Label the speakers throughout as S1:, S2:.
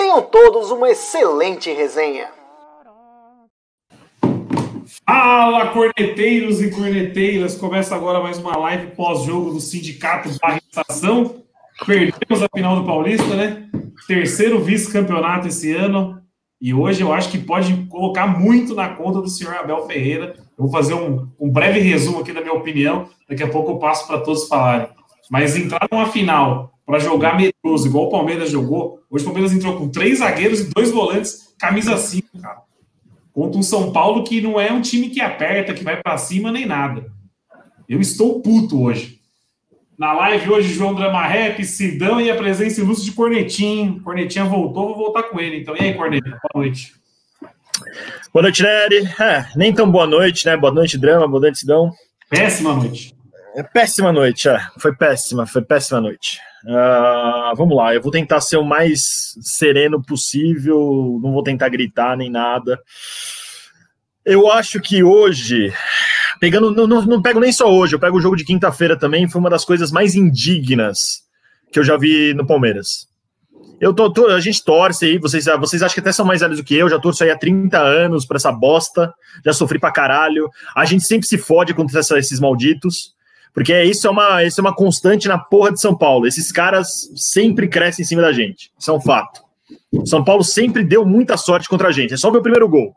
S1: Tenham todos uma excelente resenha.
S2: Fala, corneteiros e corneteiras! Começa agora mais uma live pós-jogo do Sindicato da Estação. Perdemos a final do Paulista, né? Terceiro vice-campeonato esse ano. E hoje eu acho que pode colocar muito na conta do senhor Abel Ferreira. Eu vou fazer um, um breve resumo aqui da minha opinião. Daqui a pouco eu passo para todos falarem. Mas entrar numa final para jogar medroso, igual o Palmeiras jogou. Hoje o Palmeiras entrou com três zagueiros e dois volantes, camisa 5, cara. Contra um São Paulo que não é um time que aperta, que vai para cima nem nada. Eu estou puto hoje. Na live hoje, João Drama Rap, Sidão e a presença ilustre de Cornetinho. Cornetinha voltou, vou voltar com ele. Então, e aí, Cornetinho? Boa noite.
S3: Boa noite, Nery. É, nem tão boa noite, né? Boa noite, Drama. Boa noite, Sidão.
S2: Péssima noite.
S3: É péssima noite, é. Foi péssima, foi péssima noite. Uh, vamos lá, eu vou tentar ser o mais sereno possível, não vou tentar gritar nem nada. Eu acho que hoje, pegando, não, não, não pego nem só hoje, eu pego o jogo de quinta-feira também, foi uma das coisas mais indignas que eu já vi no Palmeiras. Eu tô, tô, a gente torce aí, vocês, vocês acham que até são mais velhos do que eu, já torço aí há 30 anos pra essa bosta, já sofri pra caralho. A gente sempre se fode contra essa, esses malditos. Porque isso é uma, isso é uma constante na porra de São Paulo. Esses caras sempre crescem em cima da gente. Isso é um fato. São Paulo sempre deu muita sorte contra a gente. É só ver o primeiro gol.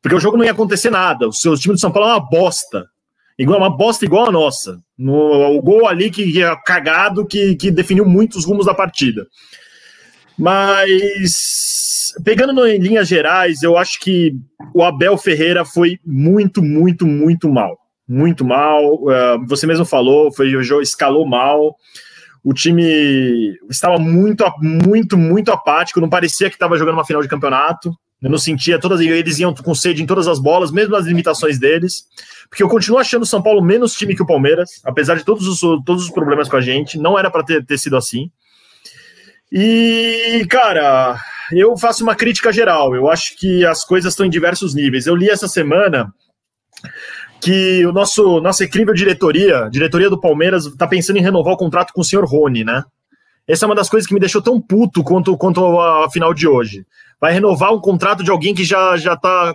S3: Porque o jogo não ia acontecer nada. O seu time de São Paulo é uma bosta. Igual uma bosta igual a nossa. No, o gol ali que, que é cagado que, que definiu muitos rumos da partida. Mas pegando no, em linhas gerais, eu acho que o Abel Ferreira foi muito, muito, muito mal muito mal. Uh, você mesmo falou, foi o jogo escalou mal. O time estava muito, muito, muito apático. Não parecia que estava jogando uma final de campeonato. Eu não sentia todas. Eles iam com sede em todas as bolas, mesmo nas limitações deles. Porque eu continuo achando o São Paulo menos time que o Palmeiras, apesar de todos os, todos os problemas com a gente. Não era para ter, ter sido assim. E, cara, eu faço uma crítica geral. Eu acho que as coisas estão em diversos níveis. Eu li essa semana que o nosso nossa incrível diretoria, diretoria do Palmeiras, está pensando em renovar o contrato com o senhor Rony, né? Essa é uma das coisas que me deixou tão puto quanto, quanto a final de hoje. Vai renovar um contrato de alguém que já, já tá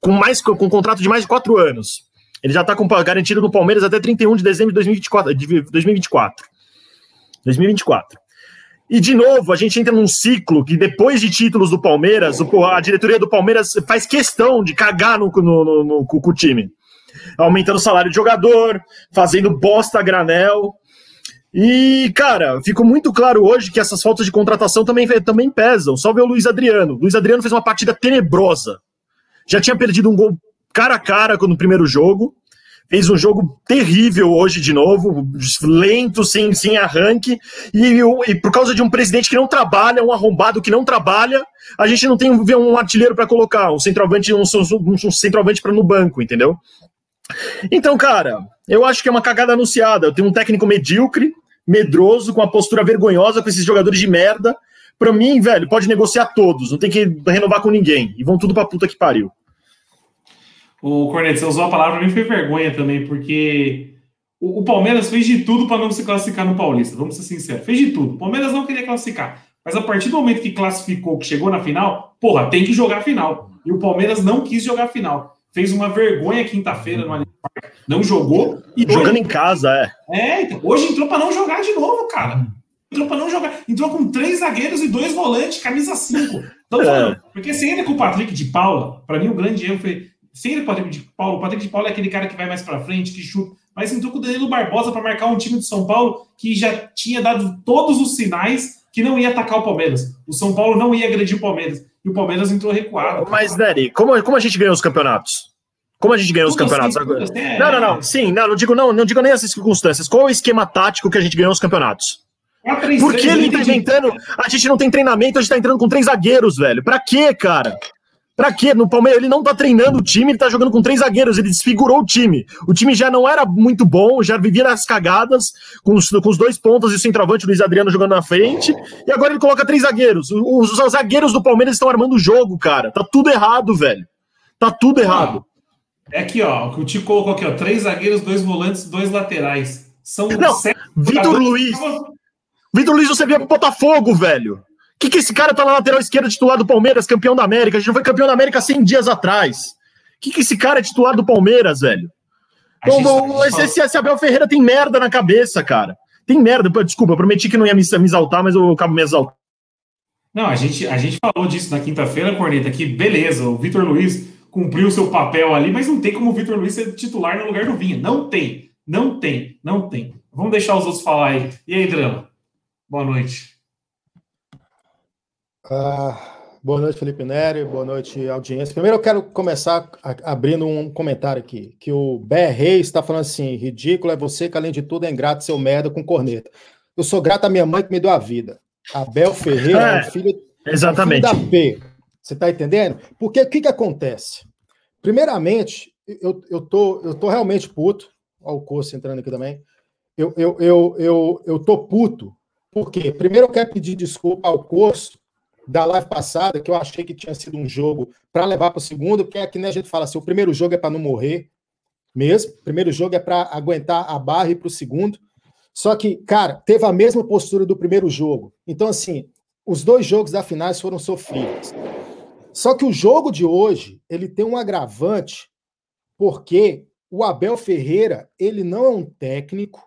S3: com mais com um contrato de mais de quatro anos. Ele já está garantido no Palmeiras até 31 de dezembro de 2024. De 2024. 2024. E, de novo, a gente entra num ciclo que, depois de títulos do Palmeiras, a diretoria do Palmeiras faz questão de cagar no, no, no, no com o time aumentando o salário de jogador, fazendo bosta a granel. E, cara, ficou muito claro hoje que essas faltas de contratação também, também pesam. Só ver o Luiz Adriano. O Luiz Adriano fez uma partida tenebrosa. Já tinha perdido um gol cara a cara no primeiro jogo. Fez um jogo terrível hoje de novo, lento, sem, sem arranque. E, e por causa de um presidente que não trabalha, um arrombado que não trabalha, a gente não tem um, um artilheiro para colocar, um centroavante, um, um, um centroavante para no banco, entendeu? Então, cara, eu acho que é uma cagada anunciada. Eu tenho um técnico medíocre, medroso, com uma postura vergonhosa com esses jogadores de merda. Pra mim, velho, pode negociar todos, não tem que renovar com ninguém. E vão tudo pra puta que pariu.
S2: O Cornet, você usou a palavra, mim foi vergonha também, porque o, o Palmeiras fez de tudo para não se classificar no Paulista, vamos ser sinceros. Fez de tudo. O Palmeiras não queria classificar. Mas a partir do momento que classificou, que chegou na final, porra, tem que jogar a final. E o Palmeiras não quis jogar a final fez uma vergonha quinta-feira no não jogou.
S3: E Jogando hoje... em casa, é.
S2: É, então, hoje entrou para não jogar de novo, cara. Entrou para não jogar. Entrou com três zagueiros e dois volantes, camisa 5. Então, é. Porque se entra com o Patrick de Paula, para mim o grande erro foi. Se entra com o Patrick de Paula, o Patrick de Paula é aquele cara que vai mais para frente, que chuta. Mas entrou com o Danilo Barbosa para marcar um time de São Paulo que já tinha dado todos os sinais que não ia atacar o Palmeiras. O São Paulo não ia agredir o Palmeiras e o Palmeiras entrou recuado.
S3: Mas, Nery, como, como a gente ganhou os campeonatos? Como a gente ganhou os campeonatos agora? É, não, não, não. Sim, não, não digo não, não digo nem essas circunstâncias. Qual é o esquema tático que a gente ganhou os campeonatos? Por que ele tá inventando? A gente não tem treinamento, a gente tá entrando com três zagueiros, velho. Pra quê, cara? Pra quê? No Palmeiras ele não tá treinando o time, ele tá jogando com três zagueiros, ele desfigurou o time. O time já não era muito bom, já vivia nas cagadas, com os, com os dois pontos e o centroavante, o Luiz Adriano, jogando na frente. E agora ele coloca três zagueiros. Os, os zagueiros do Palmeiras estão armando o jogo, cara. Tá tudo errado, velho. Tá tudo errado.
S2: É aqui, ó. O que o Tico colocou aqui, ó. Três zagueiros, dois volantes, dois laterais. São
S3: não,
S2: sete.
S3: Vitor Luiz. Vitor Luiz, você via pro Botafogo, velho que, que esse cara tá na lateral esquerda titular do Palmeiras, campeão da América? A gente não foi campeão da América 100 dias atrás. O que, que esse cara é titular do Palmeiras, velho? Então, esse, esse, esse Abel Ferreira tem merda na cabeça, cara. Tem merda. Desculpa, eu prometi que não ia me, me exaltar, mas eu acabo me exaltando.
S2: Não, a gente, a gente falou disso na quinta-feira, Corneta, que beleza, o Vitor Luiz cumpriu o seu papel ali, mas não tem como o Vitor Luiz ser titular no lugar do Vinha. Não tem, não tem, não tem. Vamos deixar os outros falar aí. E aí, Drama? Boa noite.
S4: Ah, boa noite, Felipe Nery. Boa noite, audiência. Primeiro, eu quero começar abrindo um comentário aqui. Que o Bé Reis está falando assim: ridículo é você que, além de tudo, é ingrato, seu merda com corneta. Eu sou grato à minha mãe que me deu a vida. Abel Ferreira é, é filho,
S3: exatamente.
S4: É filho da P. Você está entendendo? Porque o que, que acontece? Primeiramente, eu, eu, tô, eu tô realmente puto. Olha o curso entrando aqui também. Eu, eu, eu, eu, eu tô puto. Porque, primeiro, eu quero pedir desculpa ao curso da live passada, que eu achei que tinha sido um jogo para levar para o segundo, porque é que nem a gente fala assim: o primeiro jogo é para não morrer mesmo, o primeiro jogo é para aguentar a barra e para o segundo. Só que, cara, teve a mesma postura do primeiro jogo. Então, assim, os dois jogos da finais foram sofríveis. Só que o jogo de hoje, ele tem um agravante, porque o Abel Ferreira, ele não é um técnico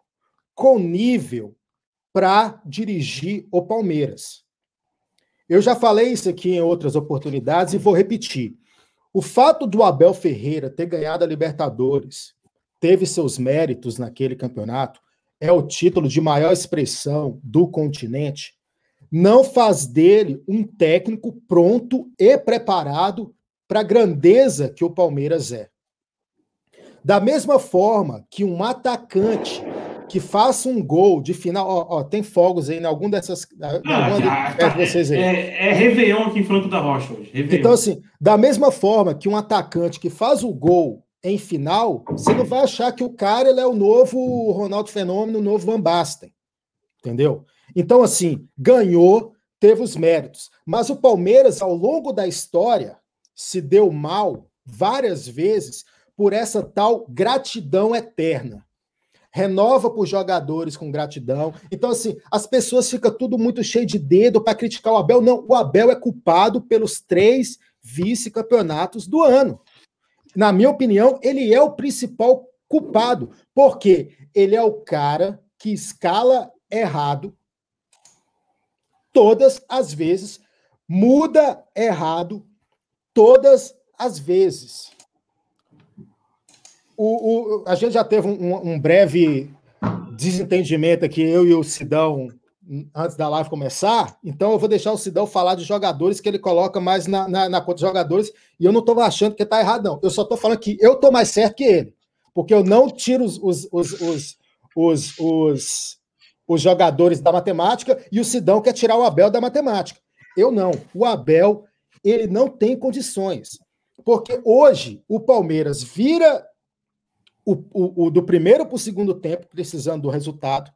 S4: com nível para dirigir o Palmeiras. Eu já falei isso aqui em outras oportunidades e vou repetir. O fato do Abel Ferreira ter ganhado a Libertadores, teve seus méritos naquele campeonato, é o título de maior expressão do continente, não faz dele um técnico pronto e preparado para a grandeza que o Palmeiras é. Da mesma forma que um atacante que faça um gol de final. Ó, ó tem fogos aí em algum dessas.
S2: Ah, tá, de vocês aí. É, é Réveillon aqui em Franco da Rocha hoje. Réveillon.
S4: Então, assim, da mesma forma que um atacante que faz o gol em final, você não vai achar que o cara é o novo Ronaldo Fenômeno, o novo Van Basten. Entendeu? Então, assim, ganhou, teve os méritos. Mas o Palmeiras, ao longo da história, se deu mal várias vezes por essa tal gratidão eterna renova por jogadores com gratidão. Então, assim, as pessoas ficam tudo muito cheio de dedo para criticar o Abel. Não, o Abel é culpado pelos três vice-campeonatos do ano. Na minha opinião, ele é o principal culpado, porque ele é o cara que escala errado todas as vezes, muda errado todas as vezes o, o, a gente já teve um, um, breve desentendimento aqui, eu e o Sidão, antes da live começar. Então, eu vou deixar o Sidão falar de jogadores que ele coloca mais na, na, na conta de jogadores. E eu não estou achando que está errado, não. Eu só estou falando que eu estou mais certo que ele. Porque eu não tiro os, os, os, os, os, os, jogadores da matemática e o Sidão quer tirar o Abel da matemática. Eu não. O Abel, ele não tem condições. Porque hoje o Palmeiras vira o, o, o do primeiro para o segundo tempo, precisando do resultado,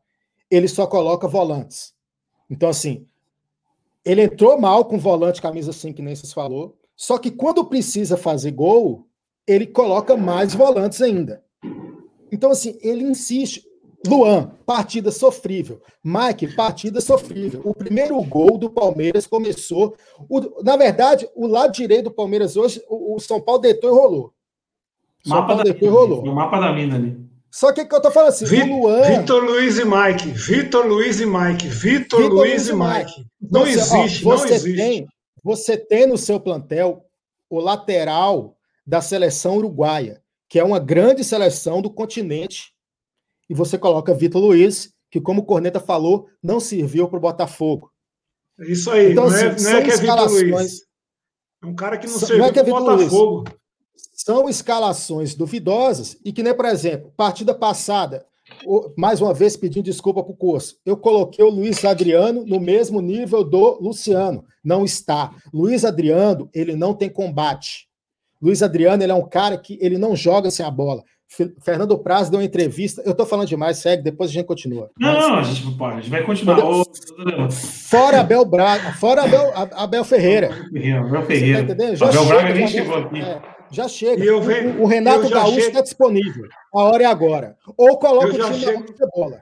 S4: ele só coloca volantes. Então, assim, ele entrou mal com volante camisa 5, que nem vocês falou. Só que quando precisa fazer gol, ele coloca mais volantes ainda. Então, assim, ele insiste. Luan, partida sofrível. Mike, partida sofrível. O primeiro gol do Palmeiras começou. O, na verdade, o lado direito do Palmeiras hoje, o, o São Paulo deitou e rolou.
S2: Mapa da depois rolou. O mapa da mina ali.
S4: Só que, que eu tô falando assim,
S5: Vi, o Luan... Vitor Luiz e Mike, Vitor Luiz e Mike, Vitor Luiz e Mike. Não você, existe, ó, você não existe.
S4: Tem, você tem no seu plantel o lateral da seleção uruguaia, que é uma grande seleção do continente, e você coloca Vitor Luiz, que como o Corneta falou, não serviu para o Botafogo.
S5: Isso aí, então, não, é, assim, não é que é Vitor Luiz. É um cara que não serviu é para o é Botafogo.
S4: Luiz são escalações duvidosas e que nem, por exemplo, partida passada, mais uma vez pedindo desculpa para o curso. Eu coloquei o Luiz Adriano no mesmo nível do Luciano. Não está. Luiz Adriano, ele não tem combate. Luiz Adriano, ele é um cara que ele não joga sem a bola. Fernando Praz deu uma entrevista. Eu estou falando demais, segue, depois a gente continua.
S2: Não, Mas, não, a gente, pode, a gente vai continuar.
S4: fora Abel Braga, fora Abel, Abel Ferreira.
S2: Abel Ferreira. Tá Já Abel Braga nem chegou aqui. É,
S4: já chega. o, o, Renato Gaúcho está disponível. A hora é agora. Ou coloca o time chego, na bola.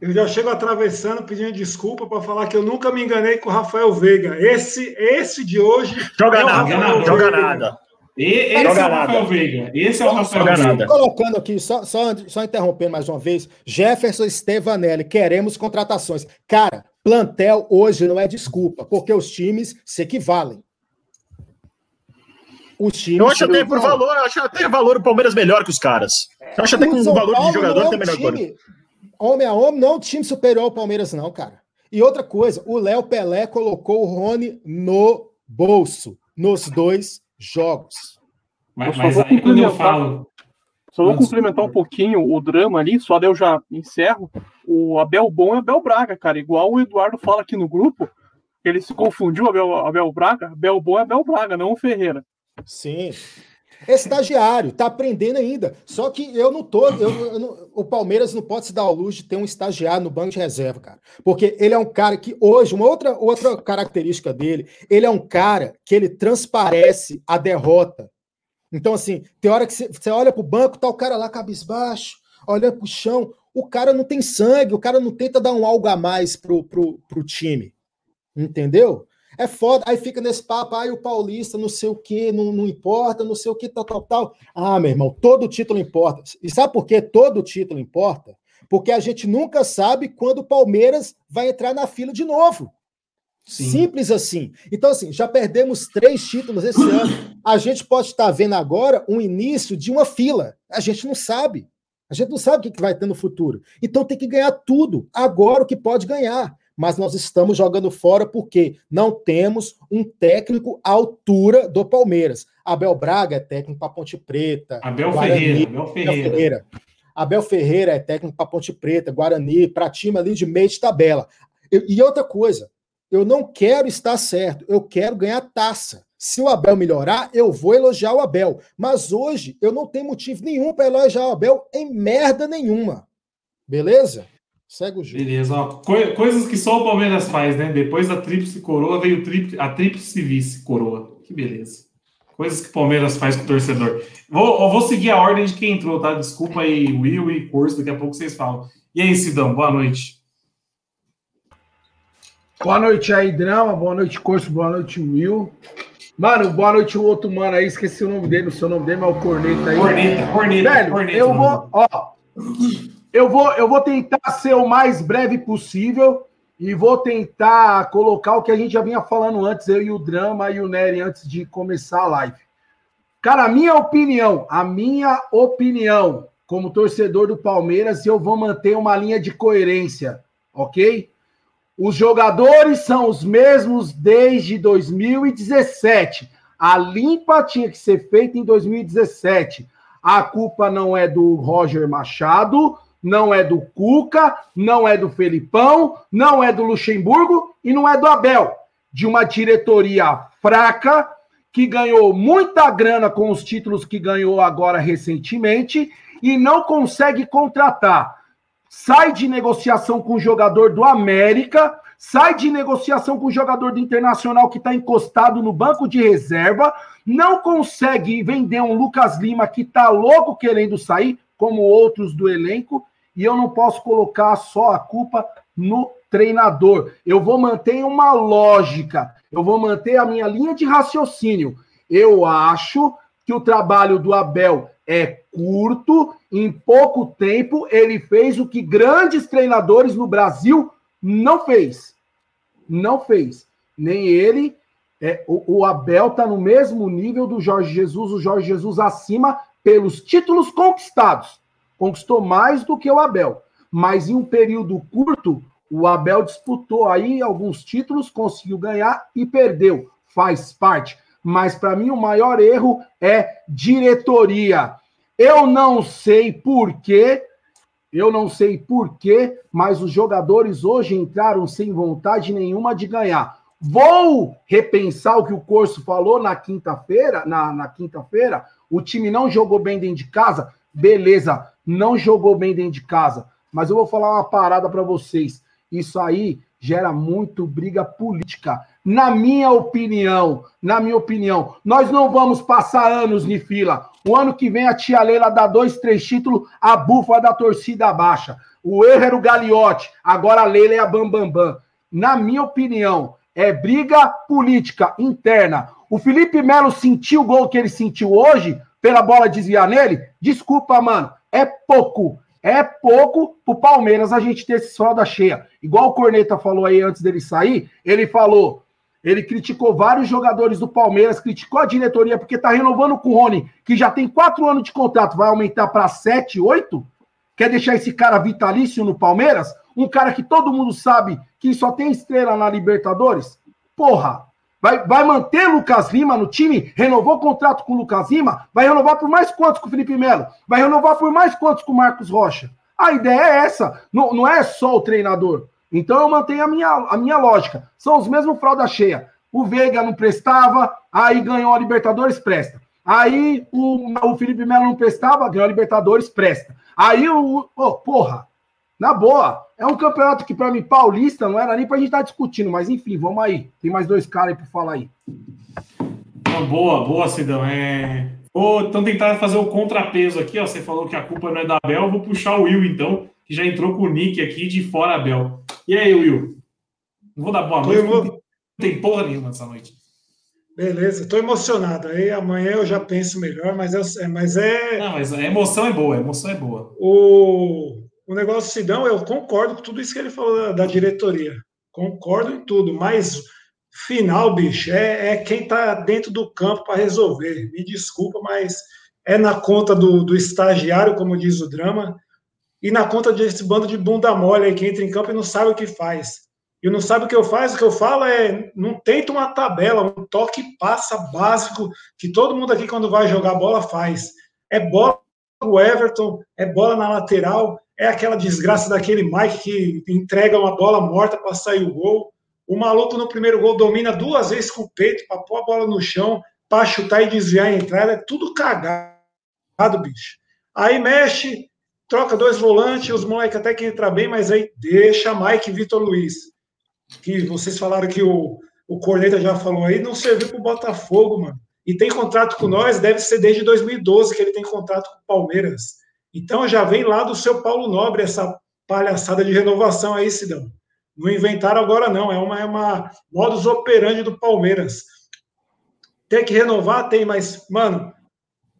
S5: Eu já chego atravessando, pedindo desculpa para falar que eu nunca me enganei com o Rafael Veiga. Esse, esse de hoje.
S3: Joga é nada, joga nada.
S2: E, esse Joga é o Rafael Veiga. Esse é o Rafael Veiga.
S4: Colocando aqui, só, só, só interrompendo mais uma vez, Jefferson Stevanelli, queremos contratações. Cara, plantel hoje não é desculpa, porque os times se equivalem.
S3: Os times eu acho até por valor, eu acho até valor o Palmeiras melhor que os caras. Eu acho até que o valor de jogador tem melhor time,
S4: Homem a homem, não é um time superior ao Palmeiras, não, cara. E outra coisa, o Léo Pelé colocou o Rony no bolso, nos dois jogos.
S6: Mas, mas aí quando eu falo. Só vou complementar um pouquinho o drama ali, só eu já encerro. O Abel bom é Abel Braga, cara. Igual o Eduardo fala aqui no grupo, ele se confundiu, Abel, Abel Braga. Abel bom é Abel Braga, não o Ferreira.
S4: Sim. É estagiário, tá aprendendo ainda. Só que eu não tô. Eu, eu não, o Palmeiras não pode se dar ao luxo de ter um estagiário no banco de reserva, cara. Porque ele é um cara que hoje, uma outra, outra característica dele, ele é um cara que ele transparece a derrota. Então, assim, tem hora que você olha pro banco, tá o cara lá cabisbaixo, olha pro chão. O cara não tem sangue, o cara não tenta dar um algo a mais pro, pro, pro time. Entendeu? É foda. Aí fica nesse papo, aí o paulista, não sei o que, não, não importa, não sei o que, tal, tal, tal. Ah, meu irmão, todo título importa. E sabe por que todo título importa? Porque a gente nunca sabe quando o Palmeiras vai entrar na fila de novo. Sim. Simples assim. Então, assim, já perdemos três títulos esse ano. A gente pode estar vendo agora um início de uma fila. A gente não sabe. A gente não sabe o que vai ter no futuro. Então tem que ganhar tudo. Agora o que pode ganhar mas nós estamos jogando fora porque não temos um técnico à altura do Palmeiras. Abel Braga é técnico para Ponte Preta.
S2: Abel Guarani, Ferreira. Abel Ferreira.
S4: Ferreira. Abel Ferreira é técnico para Ponte Preta, Guarani, para time ali de meio de tabela. E outra coisa, eu não quero estar certo, eu quero ganhar taça. Se o Abel melhorar, eu vou elogiar o Abel. Mas hoje eu não tenho motivo nenhum para elogiar o Abel em merda nenhuma. Beleza? Segue o jogo.
S2: Beleza, ó, co coisas que só o Palmeiras faz, né? Depois da tríplice coroa veio tri a tríplice vice coroa. Que beleza. Coisas que o Palmeiras faz com o torcedor. Vou, vou seguir a ordem de quem entrou, tá? Desculpa aí, Will e Curso, daqui a pouco vocês falam. E aí, Sidão, boa noite.
S7: Boa noite aí, Drama. Boa noite, Curso. Boa noite, Will. Mano, boa noite o outro mano aí, esqueci o nome dele, o seu nome dele, mas é o Corneta aí.
S2: Corneta, Corneta,
S7: Velho,
S2: Corneta,
S7: eu vou, ó, eu vou, eu vou tentar ser o mais breve possível e vou tentar colocar o que a gente já vinha falando antes, eu e o Drama e o Nery, antes de começar a live. Cara, a minha opinião, a minha opinião, como torcedor do Palmeiras, eu vou manter uma linha de coerência, ok? Os jogadores são os mesmos desde 2017. A limpa tinha que ser feita em 2017. A culpa não é do Roger Machado, não é do Cuca, não é do Felipão, não é do Luxemburgo e não é do Abel. De uma diretoria fraca que ganhou muita grana com os títulos que ganhou agora recentemente e não consegue contratar. Sai de negociação com o jogador do América, sai de negociação com o jogador do Internacional que está encostado no banco de reserva, não consegue vender um Lucas Lima que está louco querendo sair, como outros do elenco, e eu não posso colocar só a culpa no treinador. Eu vou manter uma lógica, eu vou manter a minha linha de raciocínio. Eu acho que o trabalho do Abel é curto, em pouco tempo ele fez o que grandes treinadores no Brasil não fez. Não fez. Nem ele, é, o, o Abel está no mesmo nível do Jorge Jesus, o Jorge Jesus acima pelos títulos conquistados conquistou mais do que o Abel. Mas em um período curto, o Abel disputou aí alguns títulos, conseguiu ganhar e perdeu. Faz parte. Mas para mim o maior erro é diretoria. Eu não sei por que Eu não sei porquê, mas os jogadores hoje entraram sem vontade nenhuma de ganhar. Vou repensar o que o Corso falou na quinta-feira. Na, na quinta-feira, o time não jogou bem dentro de casa. Beleza, não jogou bem dentro de casa. Mas eu vou falar uma parada para vocês. Isso aí gera muito briga política. Na minha opinião, na minha opinião, nós não vamos passar anos em fila. O ano que vem a tia Leila dá dois, três títulos, a bufa da torcida baixa. O erro era o Gagliotti, agora a Leila é a Bambambam. Bam, bam. Na minha opinião, é briga política interna. O Felipe Melo sentiu o gol que ele sentiu hoje, pela bola desviar nele? Desculpa, mano, é pouco. É pouco pro Palmeiras a gente ter esse fralda cheia. Igual o Corneta falou aí antes dele sair, ele falou, ele criticou vários jogadores do Palmeiras, criticou a diretoria porque tá renovando com o Rony, que já tem quatro anos de contrato, vai aumentar para sete, oito? Quer deixar esse cara vitalício no Palmeiras? Um cara que todo mundo sabe que só tem estrela na Libertadores? Porra, Vai, vai manter Lucas Lima no time? Renovou o contrato com o Lucas Lima? Vai renovar por mais quantos com o Felipe Melo? Vai renovar por mais quantos com o Marcos Rocha? A ideia é essa, não, não é só o treinador. Então eu mantenho a minha, a minha lógica. São os mesmos fralda cheia. O Veiga não prestava, aí ganhou a Libertadores, presta. Aí o, o Felipe Melo não prestava, ganhou a Libertadores, presta. Aí o. Oh, porra, na boa, é um campeonato que, para mim, paulista, não era nem pra gente estar tá discutindo, mas enfim, vamos aí. Tem mais dois caras aí para falar aí.
S2: boa, boa, Cidão. É... Vou então tentar fazer o contrapeso aqui, ó. Você falou que a culpa não é da Bel, vou puxar o Will, então, que já entrou com o Nick aqui de fora, Bel. E aí, Will? Não vou dar boa noite, emo... não tem porra nenhuma essa noite.
S5: Beleza, estou emocionado. Aí amanhã eu já penso melhor, mas é. Mas é...
S2: Não, mas a emoção é boa, a emoção é boa.
S5: O o negócio do Sidão, eu concordo com tudo isso que ele falou da, diretoria. Concordo em tudo, mas final, bicho, é, é quem está dentro do campo para resolver. Me desculpa, mas é na conta do, do estagiário, como diz o drama, e na conta desse bando de bunda mole aí que entra em campo e não sabe o que faz. E não sabe o que eu faço, o que eu falo é não tenta uma tabela, um toque passa básico que todo mundo aqui quando vai jogar bola faz. É bola o Everton, é bola na lateral, é aquela desgraça daquele Mike que entrega uma bola morta para sair o gol. O maluco no primeiro gol domina duas vezes com o peito para pôr a bola no chão, para chutar e desviar a entrada. É tudo cagado, bicho. Aí mexe, troca dois volantes, os moleques até que entram bem, mas aí deixa Mike e Vitor Luiz. Que vocês falaram que o, o Corneta já falou aí, não serviu para o Botafogo, mano. E tem contrato com nós, deve ser desde 2012 que ele tem contrato com o Palmeiras. Então já vem lá do seu Paulo Nobre essa palhaçada de renovação aí, Sidão. Não inventaram agora, não. É uma, é uma modus operandi do Palmeiras. Tem que renovar? Tem, mas, mano,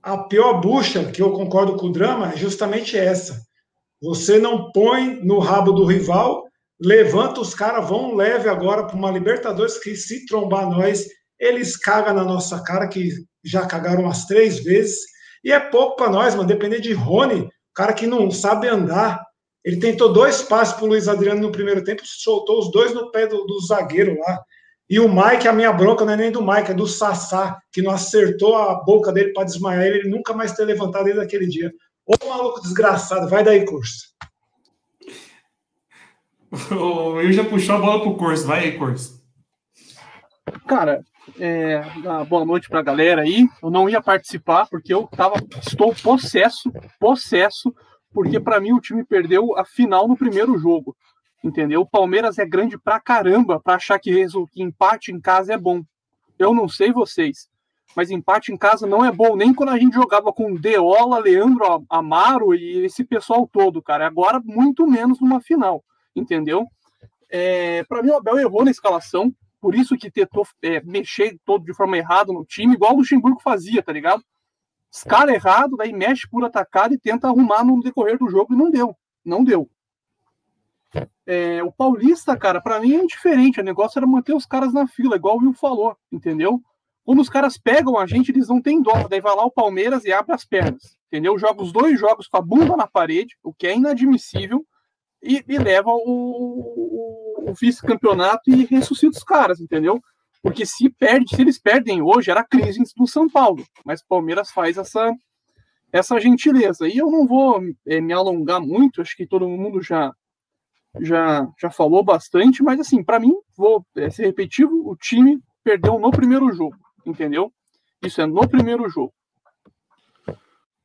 S5: a pior bucha, que eu concordo com o drama, é justamente essa. Você não põe no rabo do rival, levanta os caras, vão leve agora para uma Libertadores que, se trombar nós, eles cagam na nossa cara, que já cagaram umas três vezes e é pouco para nós, mano. Depender de Rony, cara que não sabe andar. Ele tentou dois passes pro Luiz Adriano no primeiro tempo, soltou os dois no pé do, do zagueiro lá. E o Mike, a minha bronca não é nem do Mike, é do Sassá, que não acertou a boca dele para desmaiar ele, ele nunca mais ter levantado desde aquele dia. Ô maluco desgraçado, vai daí, curso.
S2: Eu já puxou a bola pro curso, vai aí, curso.
S6: Cara, é, boa noite para a galera aí. Eu não ia participar porque eu tava, estou possesso, possesso, porque para mim o time perdeu a final no primeiro jogo. Entendeu? O Palmeiras é grande pra caramba para achar que, que empate em casa é bom. Eu não sei vocês, mas empate em casa não é bom, nem quando a gente jogava com Deola, Leandro Amaro e esse pessoal todo, cara. Agora, muito menos numa final, entendeu? É, para mim, o Abel errou na escalação por isso que tentou é, mexer todo de forma errada no time, igual o Luxemburgo fazia, tá ligado? Escala errado, daí mexe por atacado e tenta arrumar no decorrer do jogo e não deu. Não deu. É, o Paulista, cara, para mim é diferente. O negócio era manter os caras na fila, igual o Will falou, entendeu? Quando os caras pegam a gente, eles não têm dó. Daí vai lá o Palmeiras e abre as pernas, entendeu? Joga os dois jogos com a bunda na parede, o que é inadmissível, e, e leva o, o vice-campeonato e ressuscita os caras, entendeu? Porque se perde, se eles perdem hoje, era crise do São Paulo. Mas o Palmeiras faz essa essa gentileza. E eu não vou é, me alongar muito, acho que todo mundo já já já falou bastante, mas assim, para mim, vou é, ser repetitivo, o time perdeu no primeiro jogo, entendeu? Isso é no primeiro jogo.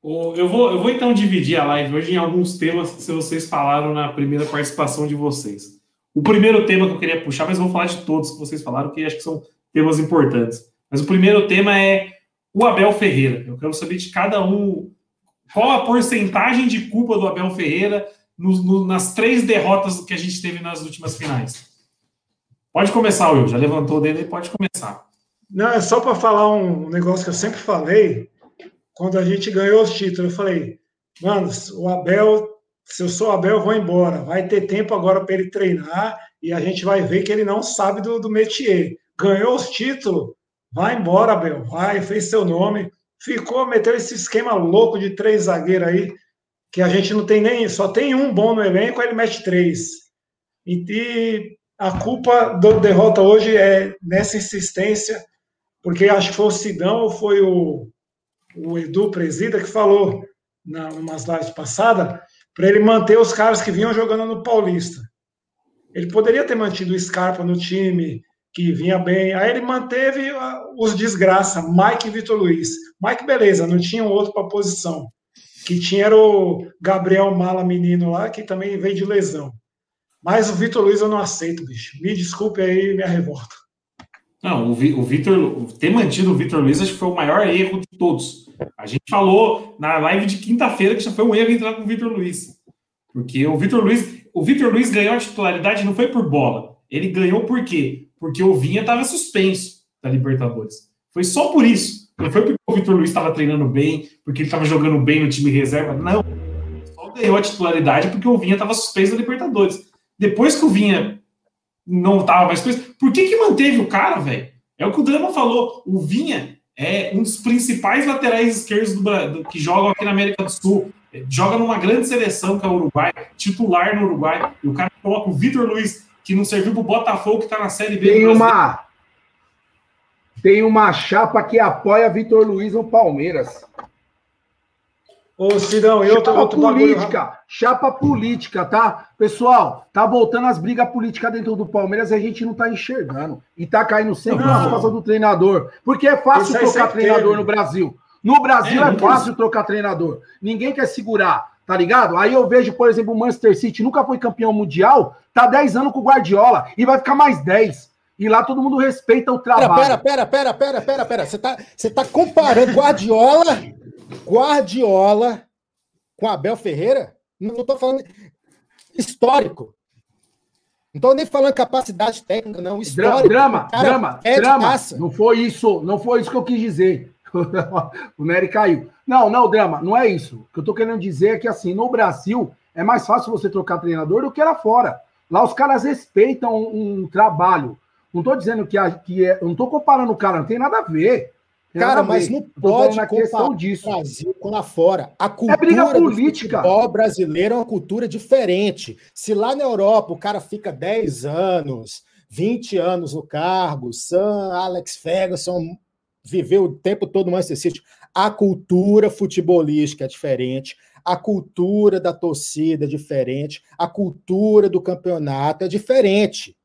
S2: Eu vou, eu vou então dividir a live hoje em alguns temas que vocês falaram na primeira participação de vocês. O primeiro tema que eu queria puxar, mas vou falar de todos que vocês falaram, que acho que são temas importantes. Mas o primeiro tema é o Abel Ferreira. Eu quero saber de cada um qual a porcentagem de culpa do Abel Ferreira no, no, nas três derrotas que a gente teve nas últimas finais. Pode começar, Will. Já levantou dele, pode começar.
S5: Não, é só para falar um negócio que eu sempre falei. Quando a gente ganhou os títulos, eu falei, mano, o Abel, se eu sou Abel, eu vou embora. Vai ter tempo agora para ele treinar e a gente vai ver que ele não sabe do, do métier. Ganhou os títulos, vai embora, Abel. Vai, fez seu nome. Ficou, meteu esse esquema louco de três zagueiros aí, que a gente não tem nem, só tem um bom no elenco, ele mete três. E, e a culpa da derrota hoje é nessa insistência porque acho que foi o Sidão ou foi o, o Edu Presida que falou na umas lives passadas para ele manter os caras que vinham jogando no Paulista. Ele poderia ter mantido o Scarpa no time, que vinha bem. Aí ele manteve os desgraça, Mike e Vitor Luiz. Mike, beleza, não tinha um outro para posição. Que tinha era o Gabriel Mala, menino lá, que também veio de lesão. Mas o Vitor Luiz eu não aceito, bicho. Me desculpe aí minha revolta.
S2: Não, o Vitor, ter mantido o Vitor Luiz acho que foi o maior erro de todos. A gente falou na live de quinta-feira que já foi um erro entrar com o Vitor Luiz. Porque o Vitor Luiz, o Vitor Luiz ganhou a titularidade não foi por bola. Ele ganhou por quê? Porque o Vinha estava suspenso da Libertadores. Foi só por isso. Não foi porque o Vitor Luiz estava treinando bem, porque ele estava jogando bem no time reserva. Não. Só ganhou a titularidade porque o Vinha estava suspenso da Libertadores. Depois que o Vinha não tava mais coisa. Por que, que manteve o cara, velho? É o que o Drama falou. O Vinha é um dos principais laterais esquerdos do, do, que jogam aqui na América do Sul. Joga numa grande seleção que é o Uruguai, titular no Uruguai. E o cara coloca o Vitor Luiz, que não serviu pro Botafogo, que tá na Série B.
S7: Tem uma, tem uma chapa que apoia Vitor Luiz no Palmeiras.
S5: Ô, Cidão, eu
S7: chapa tô, política, chapa política, tá? Pessoal, tá voltando as brigas políticas dentro do Palmeiras e a gente não tá enxergando. E tá caindo sempre na situação do treinador. Porque é fácil trocar treinador teve. no Brasil. No Brasil é, é fácil trocar treinador. Ninguém quer segurar, tá ligado? Aí eu vejo, por exemplo, o Manchester City nunca foi campeão mundial, tá 10 anos com o Guardiola e vai ficar mais 10. E lá todo mundo respeita o trabalho.
S4: Pera, pera, pera, pera, pera, pera. Você tá, você tá comparando Guardiola Guardiola com Abel Ferreira? Não estou falando histórico. Não estou nem falando capacidade técnica, não. Histórico.
S7: Drama, cara, drama, é drama. Não foi isso, não foi isso que eu quis dizer. o Nery caiu. Não, não, drama, não é isso. O que eu estou querendo dizer é que assim, no Brasil é mais fácil você trocar treinador do que lá fora. Lá os caras respeitam um, um trabalho. Não estou dizendo que, a, que é. Não estou comparando o cara, não tem nada a ver.
S4: Cara, mas não pode comparar disso. Brasil com lá fora. A cultura é política. do futebol brasileiro é uma cultura diferente. Se lá na Europa o cara fica 10 anos, 20 anos no cargo, Sam Alex Ferguson viveu o tempo todo no Manchester City, a cultura futebolística é diferente, a cultura da torcida é diferente, a cultura do campeonato é diferente.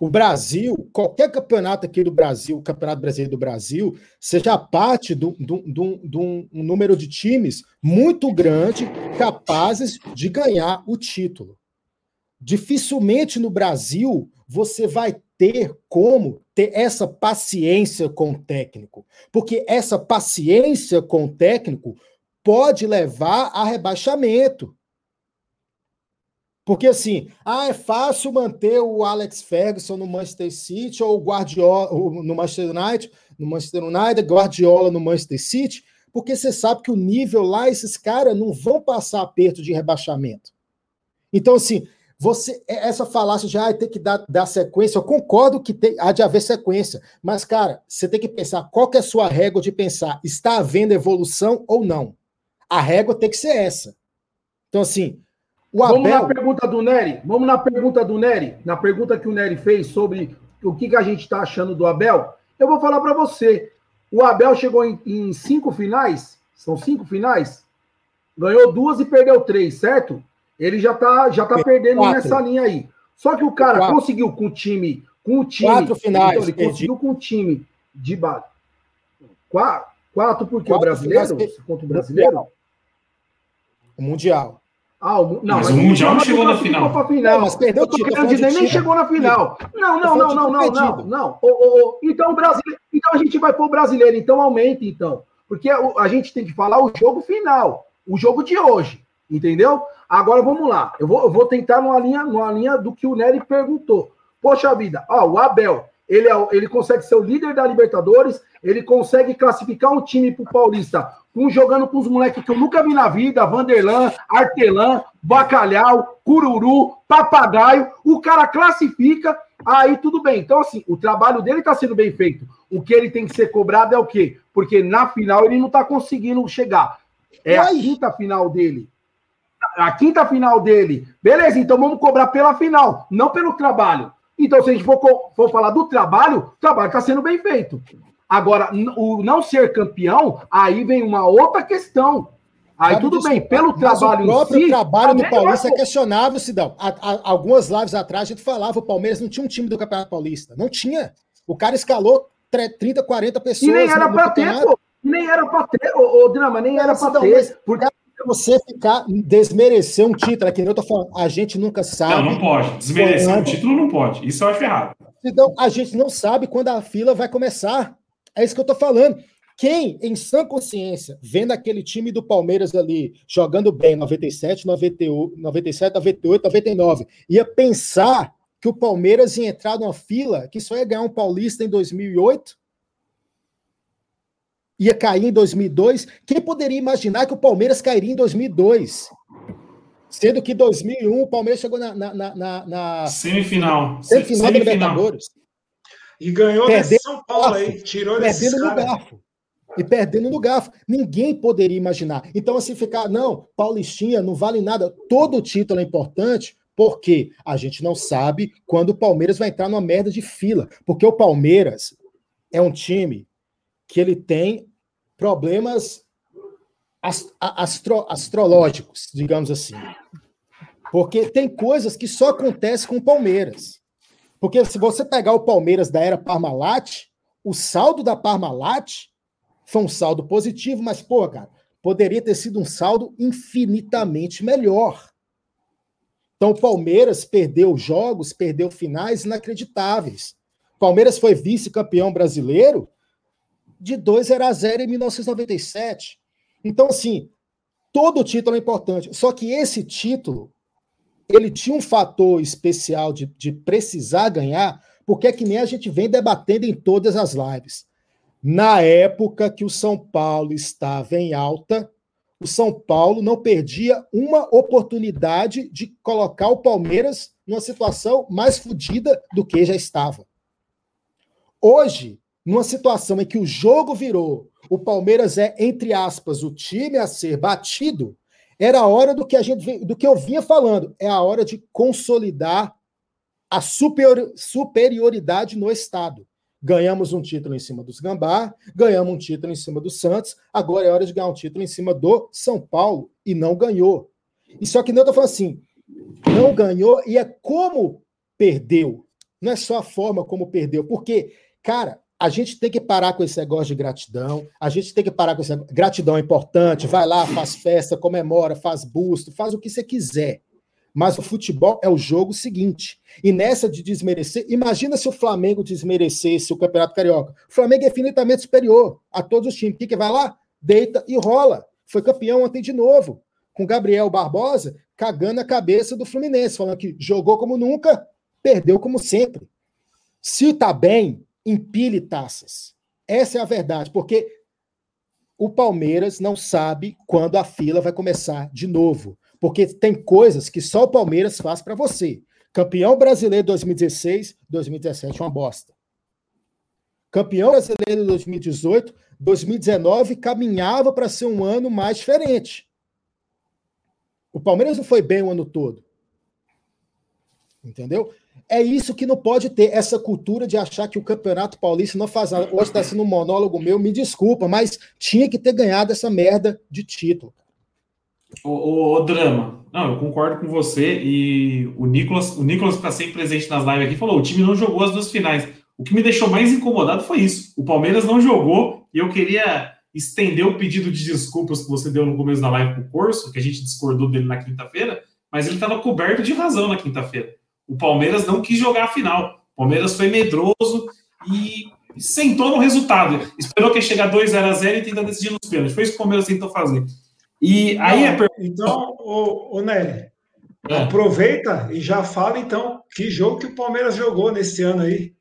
S4: O Brasil, qualquer campeonato aqui do Brasil, Campeonato Brasileiro do Brasil, seja parte de um número de times muito grande capazes de ganhar o título. Dificilmente no Brasil você vai ter como ter essa paciência com o técnico, porque essa paciência com o técnico pode levar a rebaixamento. Porque assim, ah, é fácil manter o Alex Ferguson no Manchester City ou o Guardiola no Manchester United, no Manchester United, Guardiola no Manchester City, porque você sabe que o nível lá, esses caras não vão passar aperto de rebaixamento. Então, assim, você é, essa falácia de ah, tem que dar, dar sequência, eu concordo que tem, há de haver sequência, mas, cara, você tem que pensar qual que é a sua régua de pensar, está havendo evolução ou não? A régua tem que ser essa. Então, assim,
S7: Abel... Vamos na pergunta do Nery. Vamos na pergunta do Nery. Na pergunta que o Nery fez sobre o que, que a gente está achando do Abel. Eu vou falar para você. O Abel chegou em, em, cinco finais São cinco finais? Ganhou duas e perdeu três, certo? Ele já tá, já tá perdendo quatro. nessa linha aí. Só que o cara quatro. conseguiu com o time, com o time.
S4: Quatro finais.
S7: Então, ele perdi. conseguiu com o time de base. Quatro, quatro porque quatro o brasileiro? Contra o brasileiro?
S4: O Mundial.
S2: Ah, o, não, mas, mas o Mundial não chegou na final.
S7: final. Não, mas perdeu o título. Dizer, nem chegou na final. Não, não, não, não, não, não, não. O, o, então, o brasileiro, então a gente vai pôr o brasileiro, então aumenta, então. Porque a gente tem que falar o jogo final, o jogo de hoje, entendeu? Agora vamos lá. Eu vou, eu vou tentar numa linha, numa linha do que o Nery perguntou. Poxa vida, ó, o Abel, ele, é, ele consegue ser o líder da Libertadores, ele consegue classificar um time pro Paulista com, jogando com os moleques que eu nunca vi na vida, Vanderlan, Artelã, Bacalhau, Cururu, Papagaio, o cara classifica, aí tudo bem. Então, assim, o trabalho dele está sendo bem feito. O que ele tem que ser cobrado é o quê? Porque na final ele não está conseguindo chegar. É a quinta final dele. A quinta final dele. Beleza, então vamos cobrar pela final, não pelo trabalho. Então, se a gente for, for falar do trabalho, o trabalho está sendo bem feito. Agora, o não ser campeão, aí vem uma outra questão. Aí tudo bem, pelo trabalho.
S4: O próprio si, trabalho do Paulista é questionável, Sidão. Há, há, algumas lives atrás a gente falava, o Palmeiras não tinha um time do Campeonato Paulista. Não tinha. O cara escalou 30, 40 pessoas.
S7: E nem era para ter, pô. Nem era para ter, ô, ô, Drama, nem era para ter.
S4: Porque você ficar desmerecer um título, aqui eu tô falando, a gente nunca sabe.
S2: Não, não pode. Desmerecer quando... um título não pode. Isso eu acho errado.
S4: Então, a gente não sabe quando a fila vai começar. É isso que eu tô falando. Quem, em sã consciência, vendo aquele time do Palmeiras ali jogando bem 97, 98, 97, 98, 99, ia pensar que o Palmeiras ia entrar numa fila que só ia ganhar um paulista em 2008? Ia cair em 2002? Quem poderia imaginar que o Palmeiras cairia em 2002? Sendo que em 2001 o Palmeiras chegou na, na, na, na
S2: semifinal.
S4: Semifinal, semifinal da Libertadores.
S5: E ganhou perdendo São Paulo aí, tirou
S4: perdendo no garfo. E perdendo no garfo. Ninguém poderia imaginar. Então, assim, ficar, não, Paulistinha não vale nada. Todo título é importante, porque a gente não sabe quando o Palmeiras vai entrar numa merda de fila. Porque o Palmeiras é um time que ele tem problemas astro, astrológicos, digamos assim. Porque tem coisas que só acontecem com o Palmeiras. Porque se você pegar o Palmeiras da era Parmalat, o saldo da Parmalat foi um saldo positivo, mas, pô, cara, poderia ter sido um saldo infinitamente melhor. Então, o Palmeiras perdeu jogos, perdeu finais inacreditáveis. Palmeiras foi vice-campeão brasileiro de 2 a 0 em 1997. Então, assim, todo título é importante. Só que esse título ele tinha um fator especial de, de precisar ganhar, porque é que nem a gente vem debatendo em todas as lives. Na época que o São Paulo estava em alta, o São Paulo não perdia uma oportunidade de colocar o Palmeiras numa situação mais fodida do que já estava. Hoje, numa situação em que o jogo virou, o Palmeiras é, entre aspas, o time a ser batido, era a hora do que a gente do que eu vinha falando, é a hora de consolidar a superior, superioridade no estado. Ganhamos um título em cima dos Gambá, ganhamos um título em cima do Santos, agora é hora de ganhar um título em cima do São Paulo e não ganhou. E só que não eu tô falando assim, não ganhou e é como perdeu. Não é só a forma como perdeu, porque cara, a gente tem que parar com esse negócio de gratidão, a gente tem que parar com esse negócio. Gratidão é importante, vai lá, faz festa, comemora, faz busto, faz o que você quiser. Mas o futebol é o jogo seguinte. E nessa de desmerecer, imagina se o Flamengo desmerecesse o Campeonato Carioca. O Flamengo é infinitamente superior a todos os times. O que, que vai lá? Deita e rola. Foi campeão ontem de novo, com Gabriel Barbosa cagando a cabeça do Fluminense, falando que jogou como nunca, perdeu como sempre. Se tá bem, empilhe taças. Essa é a verdade, porque o Palmeiras não sabe quando a fila vai começar de novo. Porque tem coisas que só o Palmeiras faz para você. Campeão brasileiro 2016, 2017 uma bosta. Campeão brasileiro 2018, 2019 caminhava para ser um ano mais diferente. O Palmeiras não foi bem o ano todo. Entendeu? É isso que não pode ter, essa cultura de achar que o Campeonato Paulista não faz nada. Hoje está sendo um monólogo meu, me desculpa, mas tinha que ter ganhado essa merda de título.
S2: O, o, o, drama. Não, eu concordo com você e o Nicolas, o Nicolas está sempre presente nas lives aqui, falou: o time não jogou as duas finais. O que me deixou mais incomodado foi isso. O Palmeiras não jogou e eu queria estender o pedido de desculpas que você deu no começo da live para o Corso, que a gente discordou dele na quinta-feira, mas ele estava coberto de razão na quinta-feira. O Palmeiras não quis jogar a final. O Palmeiras foi medroso e sentou no resultado. Esperou que chegar 2 a 0 e tentar decidir nos pênaltis. Foi isso que o Palmeiras tentou fazer. E aí
S5: é per... Então, o, o Nery, é. aproveita e já fala então que jogo que o Palmeiras jogou nesse ano aí.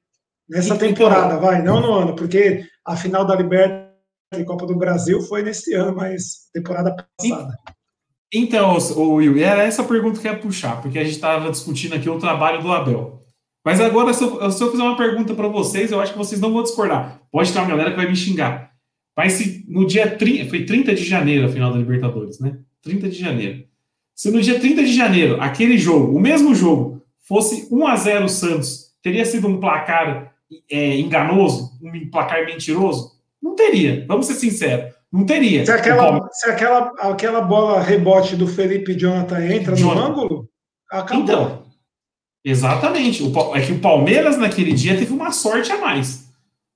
S5: Nessa temporada, vai, não no ano, porque a final da Libertadores e Copa do Brasil foi nesse ano, mas temporada passada.
S2: Então, o Will, era essa pergunta que eu ia puxar, porque a gente estava discutindo aqui o trabalho do Abel. Mas agora, se eu, se eu fizer uma pergunta para vocês, eu acho que vocês não vão discordar. Pode ter uma galera que vai me xingar. Mas se no dia 30, foi 30 de janeiro a final da Libertadores, né? 30 de janeiro. Se no dia 30 de janeiro, aquele jogo, o mesmo jogo, fosse 1 a 0 Santos, teria sido um placar é, enganoso, um placar mentiroso? Não teria, vamos ser sinceros. Não teria.
S5: Se aquela, se aquela, aquela bola rebote do Felipe Jonathan entra Jonathan. no ângulo, acabou. Então,
S2: exatamente. O, é que o Palmeiras naquele dia teve uma sorte a mais.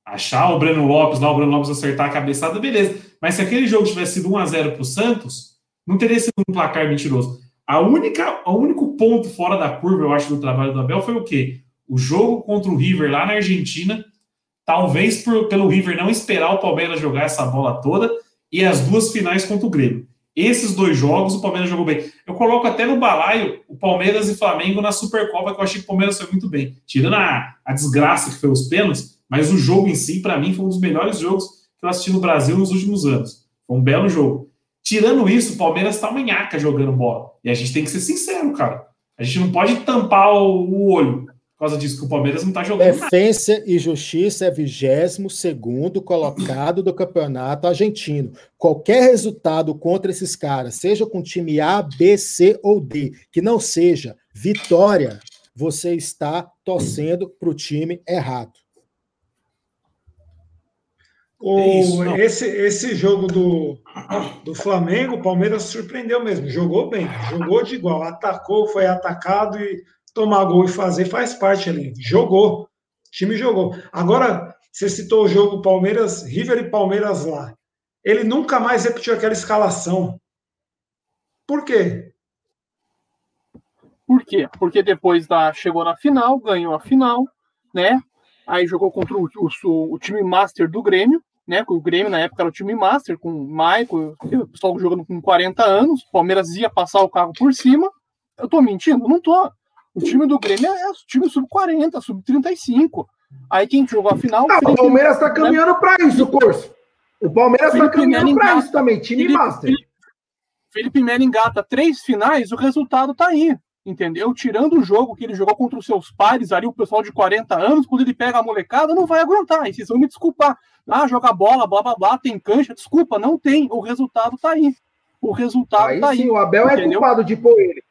S2: Achar o Breno Lopes lá, o Breno Lopes acertar a cabeçada, beleza. Mas se aquele jogo tivesse sido 1 a 0 para o Santos, não teria sido um placar mentiroso. A única, o único ponto fora da curva, eu acho, do trabalho do Abel foi o quê? O jogo contra o River lá na Argentina, talvez por, pelo River não esperar o Palmeiras jogar essa bola toda, e as duas finais contra o Grêmio. Esses dois jogos o Palmeiras jogou bem. Eu coloco até no balaio o Palmeiras e Flamengo na Supercopa, que eu achei que o Palmeiras foi muito bem. Tirando a, a desgraça que foi os pênaltis, mas o jogo em si, para mim, foi um dos melhores jogos que eu assisti no Brasil nos últimos anos. Foi um belo jogo. Tirando isso, o Palmeiras tá manhaca jogando bola. E a gente tem que ser sincero, cara. A gente não pode tampar o, o olho por causa disso que o Palmeiras não está jogando.
S4: Defensa nada. e Justiça é 22 segundo colocado do campeonato argentino. Qualquer resultado contra esses caras, seja com time A, B, C ou D, que não seja vitória, você está torcendo para o time errado.
S5: O, é esse, esse jogo do, do Flamengo, o Palmeiras surpreendeu mesmo. Jogou bem, jogou de igual, atacou, foi atacado e tomar gol e fazer faz parte ali. Jogou. O time jogou. Agora, você citou o jogo Palmeiras, River e Palmeiras lá. Ele nunca mais repetiu aquela escalação. Por quê?
S6: Por quê? Porque depois da chegou na final, ganhou a final, né? Aí jogou contra o, o, o time master do Grêmio, né? O Grêmio na época era o time master com o Maico, o pessoal jogando com 40 anos, o Palmeiras ia passar o carro por cima. Eu tô mentindo? Não tô. O time do Grêmio é o time sub-40, sub-35. Aí quem jogou a final.
S7: Ah, o Palmeiras está caminhando para isso, curso. O Palmeiras está caminhando para isso também, time Felipe, master. Felipe,
S6: Felipe Melo engata três finais, o resultado tá aí. Entendeu? Tirando o jogo que ele jogou contra os seus pares ali, o pessoal de 40 anos, quando ele pega a molecada, não vai aguentar. E vocês vão me desculpar. Ah, joga bola, blá blá blá, tem cancha. Desculpa, não tem. O resultado tá aí. O resultado aí tá sim, aí.
S7: O Abel é entendeu? é culpado de pôr ele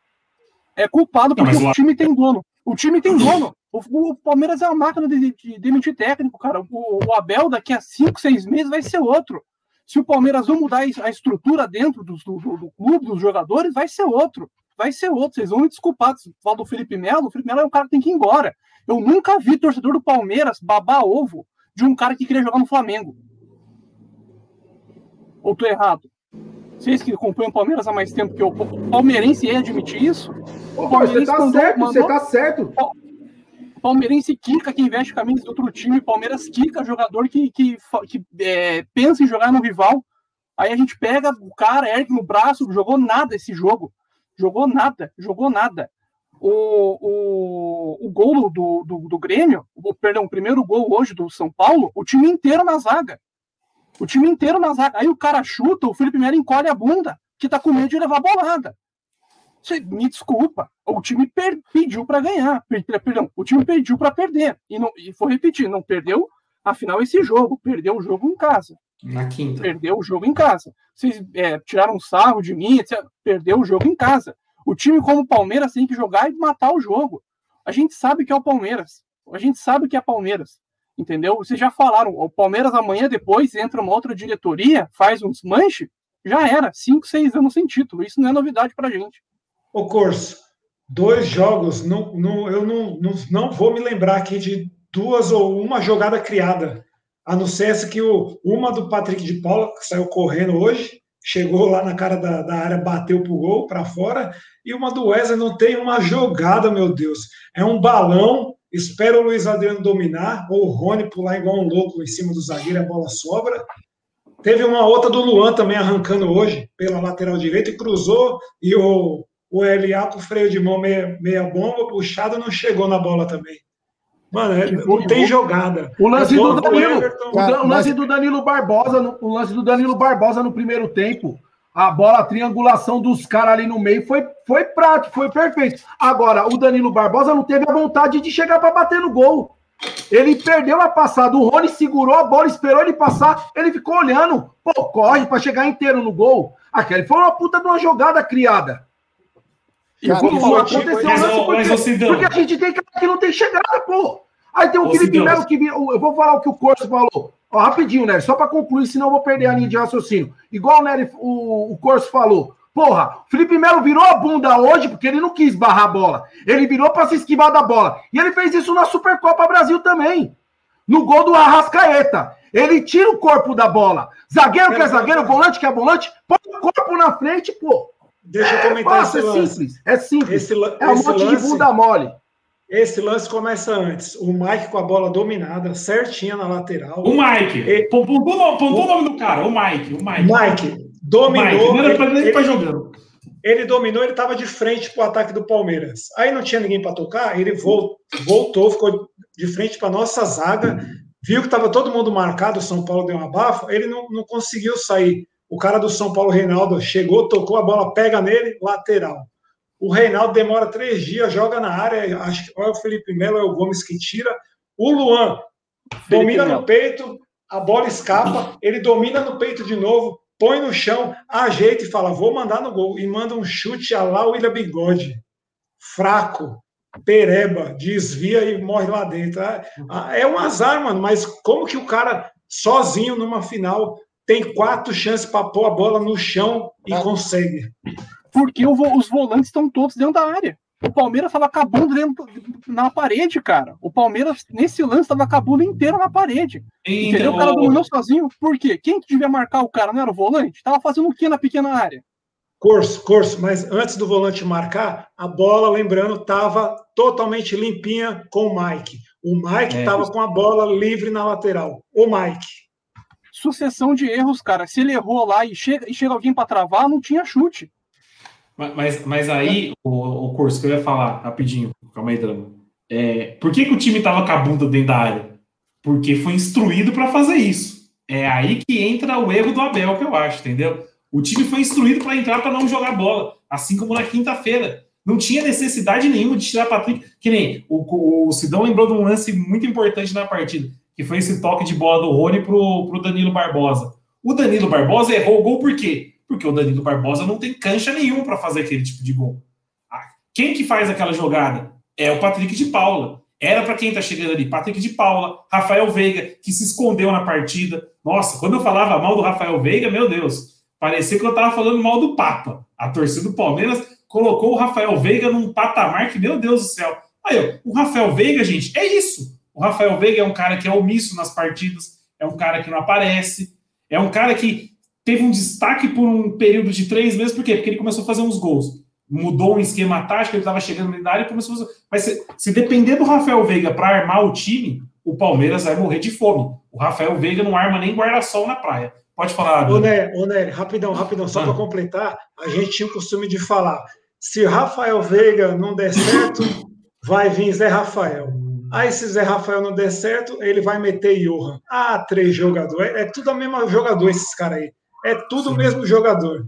S6: é culpado porque não, o time tem dono. O time tem dono. O, o Palmeiras é uma máquina de, de, demitir técnico, cara. O, o, Abel, daqui a cinco, seis meses, vai ser outro. Se o Palmeiras não mudar a estrutura dentro do, do, do clube, dos jogadores, vai ser outro. Vai ser outro. Vocês vão me desculpar. Fala do Felipe Melo. O Felipe Melo é um cara que tem que ir embora. Eu nunca vi torcedor do Palmeiras babar ovo de um cara que queria jogar no Flamengo. Ou tô errado? Vocês que acompanham o Palmeiras há mais tempo que eu, o palmeirense ia admitir isso?
S7: O você tá certo, mandou, você tá certo.
S6: O palmeirense quica quem veste camisa de outro time, Palmeiras quica jogador que, que, que é, pensa em jogar no rival. Aí a gente pega o cara, ergue no braço, jogou nada esse jogo. Jogou nada, jogou nada. O, o, o gol do, do, do Grêmio, o, perdão, o primeiro gol hoje do São Paulo, o time inteiro na zaga. O time inteiro na zaga. Aí o cara chuta, o Felipe Melo encolhe a bunda, que tá com medo de levar bolada. Você, me desculpa, o time per, pediu para ganhar, per, perdão, o time pediu para perder e não e foi repetir, não perdeu, afinal esse jogo, perdeu o jogo em casa.
S2: Na quinta.
S6: Perdeu o jogo em casa. Vocês é, tiraram sarro de mim, etc. Perdeu o jogo em casa. O time como o Palmeiras tem que jogar e matar o jogo. A gente sabe que é o Palmeiras. A gente sabe que é Palmeiras. Entendeu? Vocês já falaram, o Palmeiras amanhã depois entra uma outra diretoria, faz um desmanche, já era. Cinco, seis anos sem título. Isso não é novidade pra gente.
S5: Ô, Corso, dois jogos, não, não, eu não, não, não vou me lembrar aqui de duas ou uma jogada criada. A não ser que o, uma do Patrick de Paula, que saiu correndo hoje, chegou lá na cara da, da área, bateu pro gol, para fora, e uma do Wesley não tem uma jogada, meu Deus. É um balão, espera o Luiz Adriano dominar, ou o Rony pular igual um louco em cima do zagueiro, a bola sobra. Teve uma outra do Luan também arrancando hoje, pela lateral direita, e cruzou, e o, o LA com freio de mão meia, meia bomba, puxado, não chegou na bola também. Mano, é, não tem jogada.
S7: O lance, é do, Danilo, o, o lance do Danilo Barbosa, o lance do Danilo Barbosa no primeiro tempo, a bola, a triangulação dos caras ali no meio foi, foi prático, foi perfeito. Agora, o Danilo Barbosa não teve a vontade de chegar para bater no gol. Ele perdeu a passada, o Rony segurou a bola, esperou ele passar, ele ficou olhando, pô, corre para chegar inteiro no gol. Aquele foi uma puta de uma jogada criada. E Cara, como falou, aconteceu mas, mas, porque, porque a gente tem cara que não tem chegada, pô. Aí tem o Felipe Melo que eu vou falar o que o Corso falou. Ó, rapidinho, né? Só para concluir, senão eu vou perder a linha de raciocínio. Igual né, o, o Corso falou. Porra, o Felipe Melo virou a bunda hoje porque ele não quis barrar a bola. Ele virou para se esquivar da bola. E ele fez isso na Supercopa Brasil também. No gol do Arrascaeta. Ele tira o corpo da bola. Zagueiro que é zagueiro, volante que é volante, põe o corpo na frente, pô.
S5: Deixa eu comentar é
S7: esse é simples. É simples. Esse, é um monte lance, de bunda mole.
S5: Esse lance começa antes. O Mike com a bola dominada, certinha na lateral.
S2: O Mike. E... Pontou o nome do cara. O Mike. O Mike.
S5: Mike dominou. Mike. Ele, ele, jogando. Ele dominou, ele estava de frente para o ataque do Palmeiras. Aí não tinha ninguém para tocar, ele voltou, ficou de frente para nossa zaga, viu que estava todo mundo marcado, o São Paulo deu uma bafa, ele não, não conseguiu sair. O cara do São Paulo, Reinaldo, chegou, tocou a bola, pega nele, lateral. O Reinaldo demora três dias, joga na área, acho que é o Felipe Melo, é o Gomes que tira. O Luan Felipe domina Melo. no peito, a bola escapa, ele domina no peito de novo, põe no chão, ajeita e fala: vou mandar no gol. E manda um chute a lá William Bigode. Fraco, pereba, desvia e morre lá dentro. É um azar, mano, mas como que o cara, sozinho numa final, tem quatro chances para pôr a bola no chão e consegue.
S6: Porque os volantes estão todos dentro da área. O Palmeiras estava acabando dentro, na parede, cara. O Palmeiras, nesse lance, estava acabando inteiro na parede. Então, entendeu? O cara dominou sozinho. Por quê? Quem que devia marcar o cara? Não era o volante? Tava fazendo o quê na pequena área?
S5: Curso, curso. Mas antes do volante marcar, a bola, lembrando, estava totalmente limpinha com o Mike. O Mike estava é, com a bola livre na lateral. O Mike
S6: sucessão de erros, cara. Se ele errou lá e chega, e chega alguém para travar, não tinha chute.
S2: Mas, mas aí, o, o curso que eu ia falar rapidinho, calma aí, Drama. É, por que, que o time tava com a bunda dentro da área? Porque foi instruído para fazer isso. É aí que entra o erro do Abel, que eu acho, entendeu? O time foi instruído para entrar para não jogar bola, assim como na quinta-feira. Não tinha necessidade nenhuma de tirar Patrick. Que nem o, o Sidão lembrou de um lance muito importante na partida que foi esse toque de bola do Rony pro, pro Danilo Barbosa. O Danilo Barbosa errou o gol por quê? Porque o Danilo Barbosa não tem cancha nenhum para fazer aquele tipo de gol. Ah, quem que faz aquela jogada? É o Patrick de Paula. Era para quem tá chegando ali, Patrick de Paula, Rafael Veiga, que se escondeu na partida. Nossa, quando eu falava mal do Rafael Veiga, meu Deus, parecia que eu tava falando mal do Papa. A torcida do Palmeiras colocou o Rafael Veiga num patamar que, meu Deus do céu. Aí, o Rafael Veiga, gente, é isso. O Rafael Veiga é um cara que é omisso nas partidas, é um cara que não aparece, é um cara que teve um destaque por um período de três meses, por quê? Porque ele começou a fazer uns gols. Mudou um esquema tático, ele estava chegando na área e começou a fazer. Mas se, se depender do Rafael Veiga para armar o time, o Palmeiras vai morrer de fome. O Rafael Veiga não arma nem guarda-sol na praia. Pode falar.
S5: Ô, Né, ô Né, rapidão, rapidão, só ah. para completar, a gente tinha o costume de falar: se Rafael Veiga não der certo, vai vir Zé Rafael. Aí, se Zé Rafael não der certo, ele vai meter Johan. Ah, três jogadores. É, é tudo o mesmo jogador, esses caras aí. É tudo o mesmo jogador.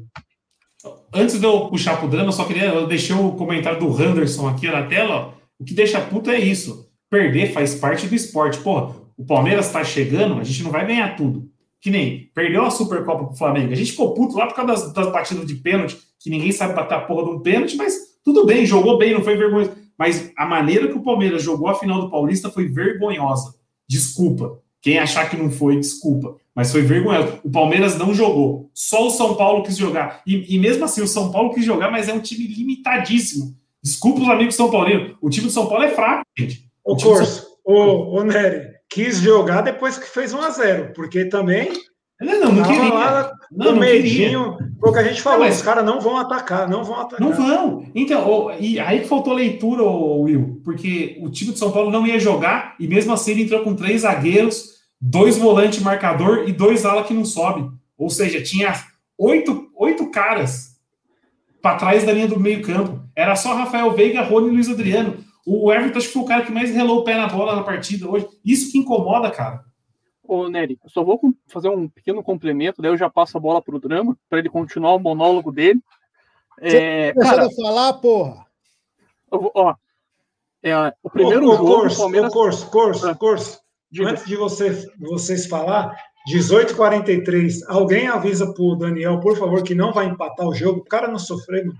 S2: Antes de eu puxar pro drama, eu só queria. Eu deixei o comentário do Henderson aqui na tela. Ó. O que deixa puto é isso. Perder faz parte do esporte. Porra, o Palmeiras tá chegando, a gente não vai ganhar tudo. Que nem perdeu a Supercopa pro Flamengo. A gente ficou puto lá por causa das, das batidas de pênalti, que ninguém sabe bater a porra de um pênalti, mas tudo bem, jogou bem, não foi vergonha. mas a maneira que o Palmeiras jogou a final do Paulista foi vergonhosa. Desculpa. Quem achar que não foi, desculpa. Mas foi vergonhoso. O Palmeiras não jogou. Só o São Paulo quis jogar. E, e mesmo assim, o São Paulo quis jogar, mas é um time limitadíssimo. Desculpa os amigos São Paulinos. O time do São Paulo é fraco, gente.
S5: O, o Corso, São... ô, ô Nery, quis jogar depois que fez 1 a 0 porque também
S2: não, não, não queria.
S5: Lá, não, com medinho, foi o que a gente falou, mas... os caras não vão atacar, não vão atacar.
S2: Não vão. Então, e aí que faltou leitura, Will, porque o time de São Paulo não ia jogar e mesmo assim ele entrou com três zagueiros, dois volantes marcador e dois ala que não sobe. Ou seja, tinha oito, oito caras para trás da linha do meio campo. Era só Rafael Veiga, Rony e Luiz Adriano. O Everton acho que foi o cara que mais relou o pé na bola na partida hoje. Isso que incomoda, cara.
S6: Ô, Nery, eu só vou fazer um pequeno complemento, daí eu já passo a bola pro drama, para ele continuar o monólogo dele.
S4: É, cara, falar, porra.
S6: Eu, ó, é, o primeiro ô, ô, jogo.
S5: Curso, Palmeiras... curso, curso, ah, curso. Antes de você, vocês falar, 18h43, alguém avisa pro Daniel, por favor, que não vai empatar o jogo. O cara não sofreu, mano.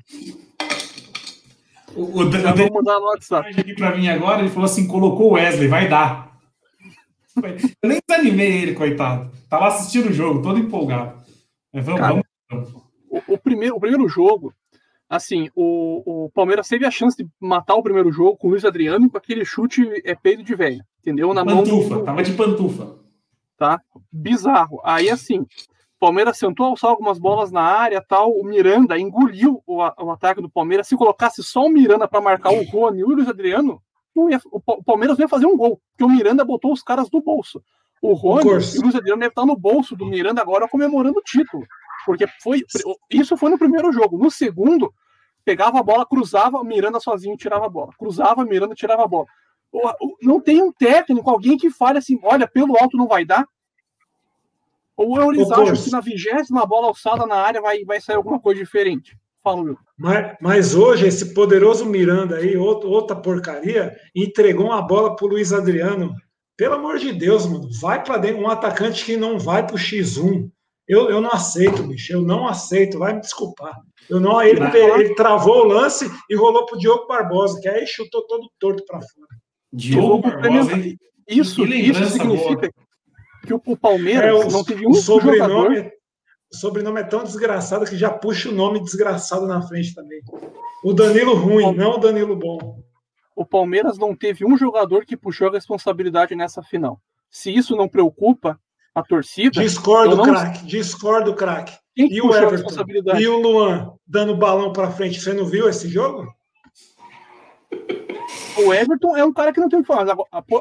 S2: O, o, o Daniel mandar no WhatsApp. aqui para mim agora, ele falou assim: colocou o Wesley, vai dar. Eu nem desanimei ele, coitado. Tava assistindo o jogo, todo empolgado. Mas vamos, Cara, vamos.
S6: O, o, primeiro, o primeiro jogo, assim, o, o Palmeiras teve a chance de matar o primeiro jogo com o Luiz Adriano com aquele chute é peito de velho, entendeu?
S2: Na pantufa, mão do... tava de pantufa.
S6: Tá? Bizarro. Aí, assim, Palmeiras tentou alçar algumas bolas na área, tal. O Miranda engoliu o, o ataque do Palmeiras. Se colocasse só o Miranda para marcar o Rony e o Luiz Adriano, não ia, o Palmeiras não ia fazer um gol, porque o Miranda botou os caras no bolso. O Rony e o Luiz Adriano devem estar no bolso do Miranda agora comemorando o título. Porque foi isso foi no primeiro jogo. No segundo, pegava a bola, cruzava, Miranda sozinho tirava a bola. Cruzava, Miranda tirava a bola. Não tem um técnico, alguém que fale assim: olha, pelo alto não vai dar. Ou eles acham que na vigésima bola alçada na área vai, vai sair alguma coisa diferente. Fala,
S5: Mas, mas, hoje, esse poderoso Miranda aí, outro, outra porcaria, entregou uma bola pro Luiz Adriano. Pelo amor de Deus, mano, vai para dentro. Um atacante que não vai pro X1. Eu, eu não aceito, bicho. Eu não aceito. Vai me desculpar. Eu não, ele, ele travou o lance e rolou pro Diogo Barbosa, que aí chutou todo torto para fora.
S6: Diogo Barbosa, Isso, isso significa boa. que o, o Palmeiras é, o, não teve um sobrenome, jogador
S5: o sobrenome é tão desgraçado que já puxa o nome desgraçado na frente também. O Danilo ruim, não o Danilo bom.
S6: O Palmeiras não teve um jogador que puxou a responsabilidade nessa final. Se isso não preocupa a torcida.
S5: Discordo, não... craque. Discordo, craque. E o Everton? E o Luan dando balão para frente. Você não viu esse jogo?
S6: O Everton é um cara que não tem o que falar.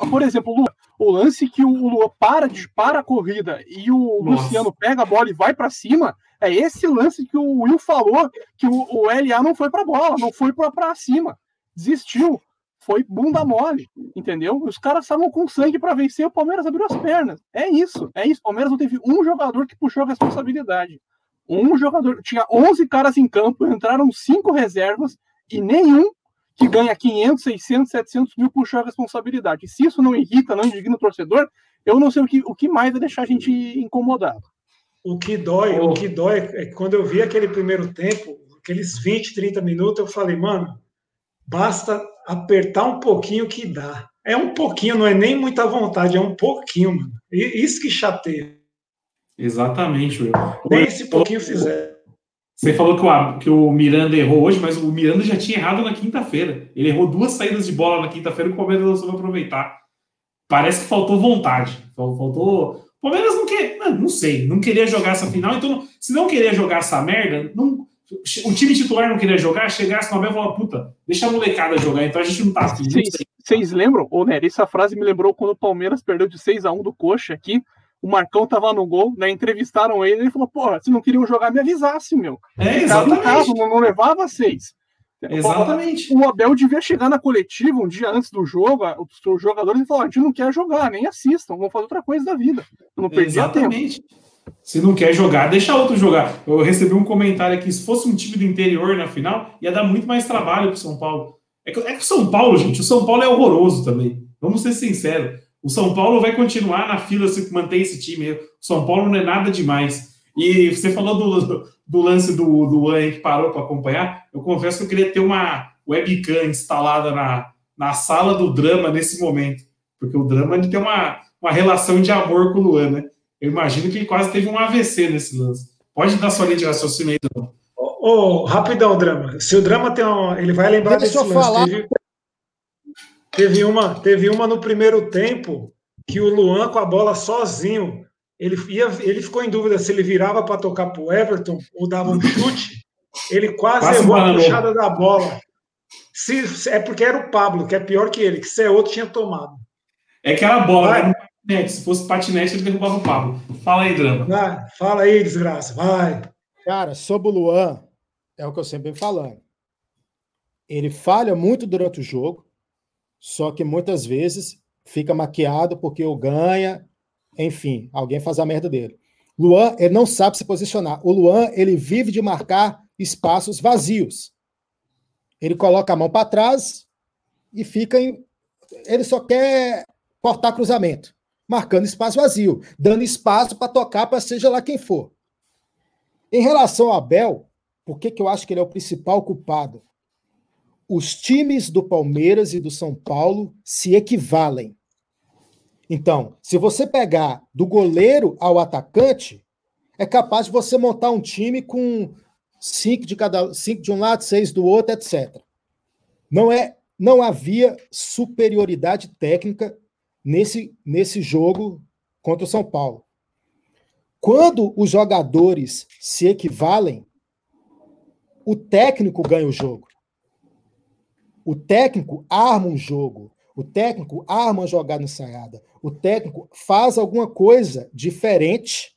S6: Por exemplo, o Luan, o lance que o Luan para, para a corrida e o Nossa. Luciano pega a bola e vai para cima, é esse lance que o Will falou que o, o LA não foi para a bola, não foi para cima, desistiu, foi bunda mole, entendeu? Os caras estavam com sangue para vencer, o Palmeiras abriu as pernas. É isso, é isso. O Palmeiras não teve um jogador que puxou a responsabilidade. Um jogador, tinha 11 caras em campo, entraram cinco reservas e nenhum que ganha 500, 600, 700 mil puxou a responsabilidade. E se isso não irrita, não indigna o torcedor, eu não sei o que, o que mais vai deixar a gente incomodado.
S5: O que dói, oh. o que dói é que quando eu vi aquele primeiro tempo, aqueles 20, 30 minutos, eu falei, mano, basta apertar um pouquinho que dá. É um pouquinho, não é nem muita vontade, é um pouquinho, mano. E isso que chateia.
S2: Exatamente, Will.
S5: Nem esse pouquinho fizer.
S2: Você falou que o, que o Miranda errou hoje, mas o Miranda já tinha errado na quinta-feira. Ele errou duas saídas de bola na quinta-feira e o Palmeiras não soube aproveitar. Parece que faltou vontade. Faltou. O Palmeiras não quer. Não, não sei, não queria jogar essa final. Então, se não queria jogar essa merda, não, o time titular não queria jogar, chegasse no Abel e falar, puta, deixa a molecada jogar, então a gente não tá afim.
S6: Vocês lembram, ô Nery, essa frase me lembrou quando o Palmeiras perdeu de 6 a 1 do Coxa aqui o Marcão tava no gol, né? Entrevistaram ele e ele falou: Porra, se não queriam jogar, me avisasse, meu.
S2: É, exatamente. Caso,
S6: não, não levava seis.
S2: Exatamente.
S6: O, Abel devia chegar na coletiva um dia antes do jogo, os jogadores, e falar: a gente não quer jogar, nem assistam, vamos fazer outra coisa da vida. não perder Exatamente. Tempo.
S2: Se não quer jogar, deixa outro jogar. Eu recebi um comentário aqui: se fosse um time do interior na final, ia dar muito mais trabalho pro São Paulo. É que, é que o São Paulo, gente, o São Paulo é horroroso também. Vamos ser sinceros. O São Paulo vai continuar na fila se manter esse time. O São Paulo não é nada demais. E você falou do, do lance do, do An que parou para acompanhar. Eu confesso que eu queria ter uma, webcam instalada na, na sala do drama nesse momento. Porque o drama ele tem uma, uma relação de amor com o Luan, né? Eu imagino que ele quase teve um AVC nesse lance. Pode dar sua linha de raciocínio aí, Drama.
S5: Ô, oh, rapidão, Drama. Se o Drama tem uma... Ele vai lembrar
S4: Deixa
S5: desse
S4: eu falar.
S5: Teve, teve, uma, teve uma no primeiro tempo que o Luan com a bola sozinho, ele, ia, ele ficou em dúvida se ele virava para tocar para o Everton ou dava um chute. Ele quase, quase levou a puxada da bola. Se, é porque era o Pablo, que é pior que ele, que se é outro tinha tomado.
S2: É que era bola, vai. né? Se fosse patinete, ele derrubava o Pablo. Fala aí, Drama.
S5: Vai, fala aí, desgraça, vai.
S4: Cara, sobre o Luan, é o que eu sempre venho falando. Ele falha muito durante o jogo, só que muitas vezes fica maquiado porque o ganha, enfim, alguém faz a merda dele. Luan, ele não sabe se posicionar. O Luan, ele vive de marcar espaços vazios. Ele coloca a mão para trás e fica em. Ele só quer cortar cruzamento, marcando espaço vazio, dando espaço para tocar para seja lá quem for. Em relação ao Abel, por que, que eu acho que ele é o principal culpado? Os times do Palmeiras e do São Paulo se equivalem. Então, se você pegar do goleiro ao atacante, é capaz de você montar um time com cinco de cada cinco de um lado, seis do outro, etc. Não é, não havia superioridade técnica nesse, nesse jogo contra o São Paulo. Quando os jogadores se equivalem, o técnico ganha o jogo. O técnico arma um jogo. O técnico arma uma jogada ensaiada. O técnico faz alguma coisa diferente,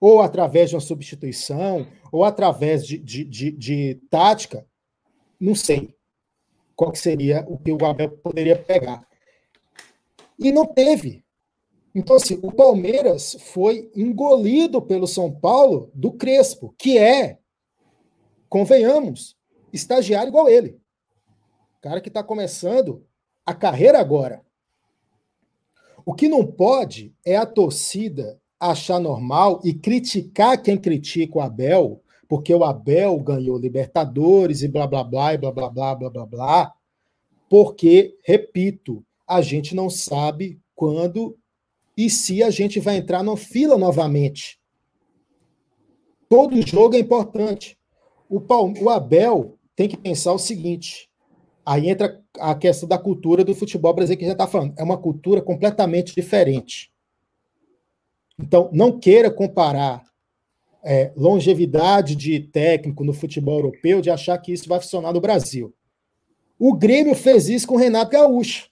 S4: ou através de uma substituição, ou através de, de, de, de tática. Não sei qual que seria o que o Abel poderia pegar. E não teve. Então, assim, o Palmeiras foi engolido pelo São Paulo do Crespo, que é, convenhamos, estagiário igual ele. Cara que está começando a carreira agora. O que não pode é a torcida achar normal e criticar quem critica o Abel, porque o Abel ganhou Libertadores e blá blá blá e blá blá blá blá blá blá, porque, repito, a gente não sabe quando e se a gente vai entrar na fila novamente. Todo jogo é importante. O, o Abel tem que pensar o seguinte: aí entra a questão da cultura do futebol brasileiro que já está falando. É uma cultura completamente diferente. Então, não queira comparar é, longevidade de técnico no futebol europeu de achar que isso vai funcionar no Brasil. O Grêmio fez isso com o Renato Gaúcho.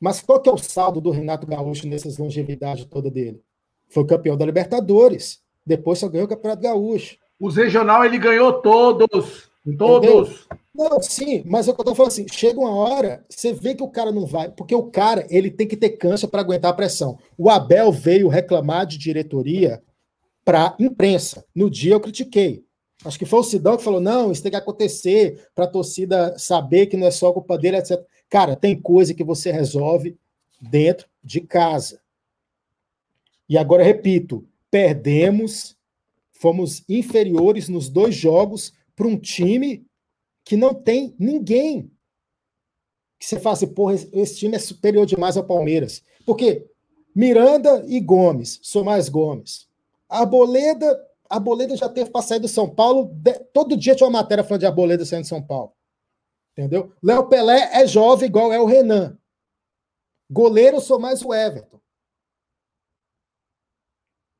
S4: Mas qual que é o saldo do Renato Gaúcho nessas longevidades toda dele? Foi campeão da Libertadores. Depois só ganhou o Campeonato Gaúcho.
S7: Os regional ele ganhou todos. Todos.
S4: Não, sim, mas é o que eu tô falando assim, chega uma hora, você vê que o cara não vai, porque o cara, ele tem que ter cancha para aguentar a pressão. O Abel veio reclamar de diretoria para imprensa. No dia eu critiquei. Acho que foi o Sidão que falou: não, isso tem que acontecer para a torcida saber que não é só culpa dele, etc. Cara, tem coisa que você resolve dentro de casa. E agora, repito, perdemos, fomos inferiores nos dois jogos para um time que não tem ninguém. Que você fala assim, porra, esse time é superior demais ao Palmeiras. Porque Miranda e Gomes, sou mais Gomes. A Arboleda, Arboleda já teve para sair do São Paulo. todo dia tinha uma matéria falando de Arboleda saindo de São Paulo. Entendeu? Léo Pelé é jovem, igual é o Renan. Goleiro, sou mais o Everton.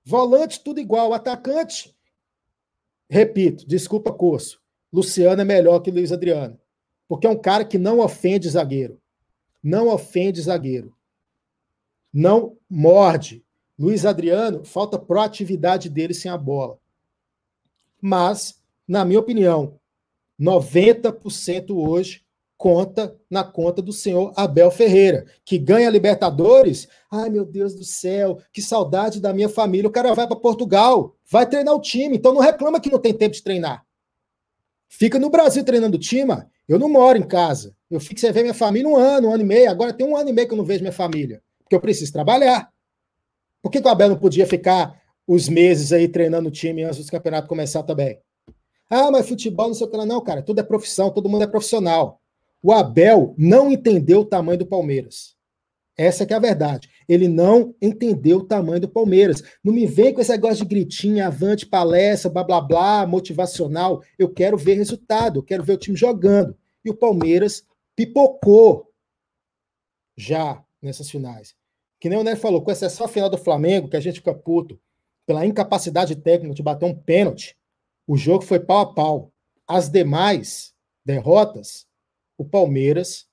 S4: Volante, tudo igual. Atacante, repito, desculpa, curso. Luciano é melhor que Luiz Adriano. Porque é um cara que não ofende zagueiro. Não ofende zagueiro. Não morde. Luiz Adriano, falta proatividade dele sem a bola. Mas, na minha opinião, 90% hoje conta na conta do senhor Abel Ferreira, que ganha Libertadores. Ai, meu Deus do céu, que saudade da minha família. O cara vai para Portugal, vai treinar o time, então não reclama que não tem tempo de treinar. Fica no Brasil treinando time. Eu não moro em casa. Eu fico sem ver minha família um ano, um ano e meio. Agora tem um ano e meio que eu não vejo minha família, porque eu preciso trabalhar. Por que, que o Abel não podia ficar os meses aí treinando o time antes do campeonato começar também? Ah, mas futebol não sei o que. Não, cara, tudo é profissão, todo mundo é profissional. O Abel não entendeu o tamanho do Palmeiras. Essa que é a verdade. Ele não entendeu o tamanho do Palmeiras. Não me vem com esse negócio de gritinho, avante, palestra, blá blá blá, motivacional. Eu quero ver resultado, eu quero ver o time jogando. E o Palmeiras pipocou já nessas finais. Que nem o Nery falou, com exceção a final do Flamengo, que a gente fica puto pela incapacidade técnica de bater um pênalti, o jogo foi pau a pau. As demais derrotas, o Palmeiras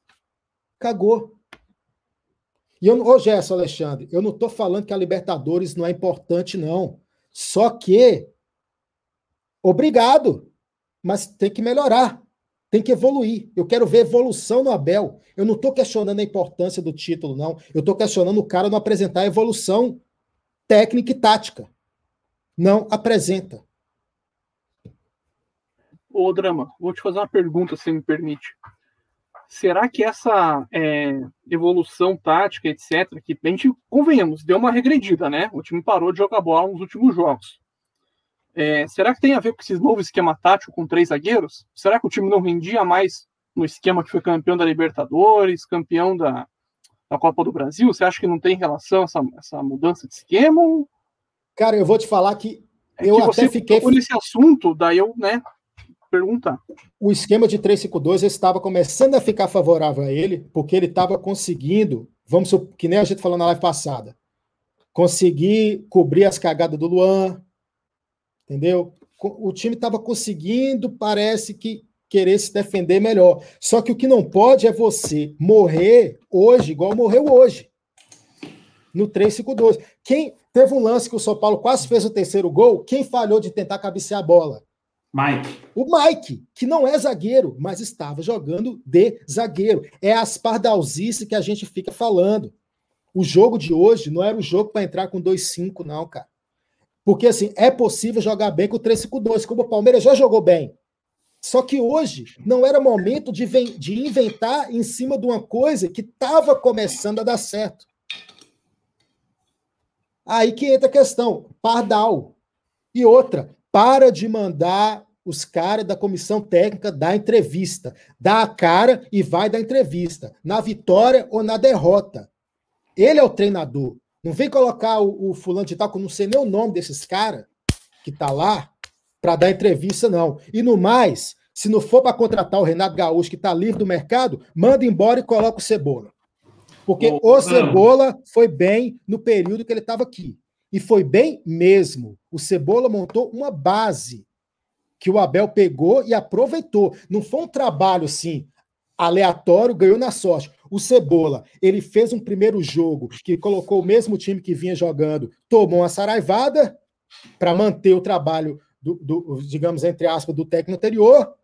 S4: cagou. E eu, ô Gerson Alexandre, eu não estou falando que a Libertadores não é importante, não. Só que, obrigado, mas tem que melhorar, tem que evoluir. Eu quero ver evolução no Abel. Eu não estou questionando a importância do título, não. Eu estou questionando o cara não apresentar evolução técnica e tática. Não apresenta.
S6: Ô, Drama, vou te fazer uma pergunta, se me permite. Será que essa é, evolução tática, etc., que a gente, convenhamos, deu uma regredida, né? O time parou de jogar bola nos últimos jogos. É, será que tem a ver com esse novo esquema tático com três zagueiros? Será que o time não rendia mais no esquema que foi campeão da Libertadores, campeão da, da Copa do Brasil? Você acha que não tem relação essa, essa mudança de esquema?
S4: Cara, eu vou te falar que é eu que até fiquei.
S6: Por esse assunto, daí eu, né, perguntar.
S4: O esquema de 352 estava começando a ficar favorável a ele, porque ele estava conseguindo, vamos que nem a gente falou na live passada, conseguir cobrir as cagadas do Luan, entendeu? O time estava conseguindo, parece que querer se defender melhor. Só que o que não pode é você morrer hoje, igual morreu hoje. No 352. Quem teve um lance que o São Paulo quase fez o terceiro gol, quem falhou de tentar cabecear a bola?
S2: Mike.
S4: O Mike, que não é zagueiro, mas estava jogando de zagueiro. É as pardalzice que a gente fica falando. O jogo de hoje não era o jogo para entrar com 2-5, não, cara. Porque, assim, é possível jogar bem com 3-5-2, como o Palmeiras já jogou bem. Só que hoje não era momento de, de inventar em cima de uma coisa que estava começando a dar certo. Aí que entra a questão, pardal. E outra, para de mandar os caras da comissão técnica dar entrevista. Dá a cara e vai dar entrevista, na vitória ou na derrota. Ele é o treinador. Não vem colocar o, o fulano de tal, que eu não sei nem o nome desses caras que tá lá, para dar entrevista, não. E no mais, se não for para contratar o Renato Gaúcho, que está livre do mercado, manda embora e coloca o Cebola. Porque oh, o Cebola foi bem no período que ele estava aqui. E foi bem mesmo. O Cebola montou uma base que o Abel pegou e aproveitou. Não foi um trabalho assim aleatório, ganhou na sorte. O Cebola, ele fez um primeiro jogo que colocou o mesmo time que vinha jogando, tomou uma saraivada para manter o trabalho do, do, digamos entre aspas, do técnico anterior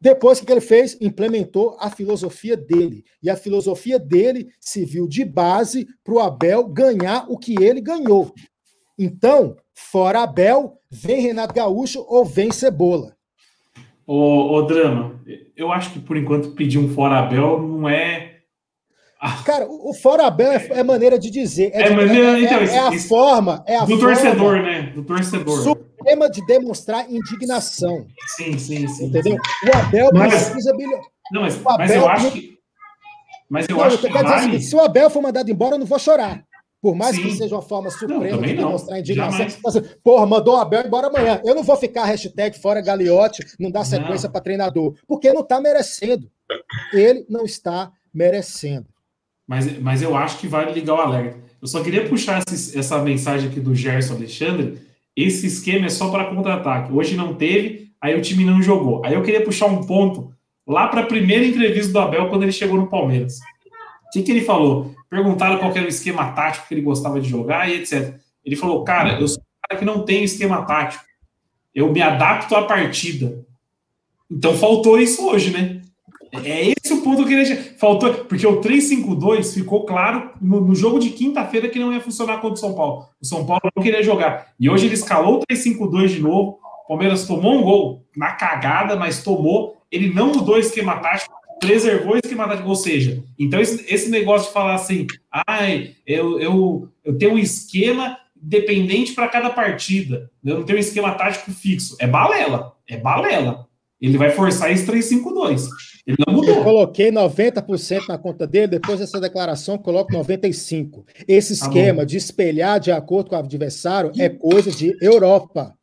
S4: depois, o que ele fez? Implementou a filosofia dele. E a filosofia dele se viu de base para o Abel ganhar o que ele ganhou. Então, fora Abel, vem Renato Gaúcho ou vem Cebola.
S2: Ô, ô Drama, eu acho que por enquanto pedir um fora Abel não é.
S4: Ah. Cara, o fora Abel é, é, maneira de dizer.
S2: É, é,
S4: maneira,
S2: é, então,
S4: é a forma. É a
S2: do
S4: forma,
S2: torcedor, né? Do torcedor
S4: tema de demonstrar indignação.
S2: Sim, sim, sim.
S4: Entendeu? O Abel
S2: mas, precisa bilhão. Não, mas, Abel, mas eu acho que. Mas eu não, acho eu que. Vale... Assim,
S4: se o Abel for mandado embora, eu não vou chorar. Por mais sim. que seja uma forma suprema
S2: não,
S4: de demonstrar indignação. Assim, Porra, mandou o Abel embora amanhã. Eu não vou ficar hashtag fora Galiote, não dar sequência para treinador, porque não está merecendo. Ele não está merecendo.
S2: Mas, mas eu acho que vale ligar o alerta. Eu só queria puxar esse, essa mensagem aqui do Gerson Alexandre, esse esquema é só para contra-ataque. Hoje não teve, aí o time não jogou. Aí eu queria puxar um ponto lá para a primeira entrevista do Abel quando ele chegou no Palmeiras. O que, que ele falou? Perguntaram qual era o esquema tático que ele gostava de jogar e etc. Ele falou: Cara, eu sou um cara que não tem esquema tático. Eu me adapto à partida. Então faltou isso hoje, né? É esse o ponto que ele faltou, porque o 3-5-2 ficou claro no, no jogo de quinta-feira que não ia funcionar contra o São Paulo. O São Paulo não queria jogar. E hoje ele escalou o 3-5-2 de novo. O Palmeiras tomou um gol na cagada, mas tomou. Ele não mudou o esquema tático, preservou o esquema tático. Ou seja, então esse, esse negócio de falar assim, ai, eu, eu, eu tenho um esquema dependente para cada partida. Não tem um esquema tático fixo. É balela. É balela. Ele vai forçar esse 3-5-2. Ele não mudou.
S4: Eu coloquei 90% na conta dele, depois dessa declaração, coloco 95%. Esse tá esquema tá de espelhar de acordo com o adversário é coisa de Europa.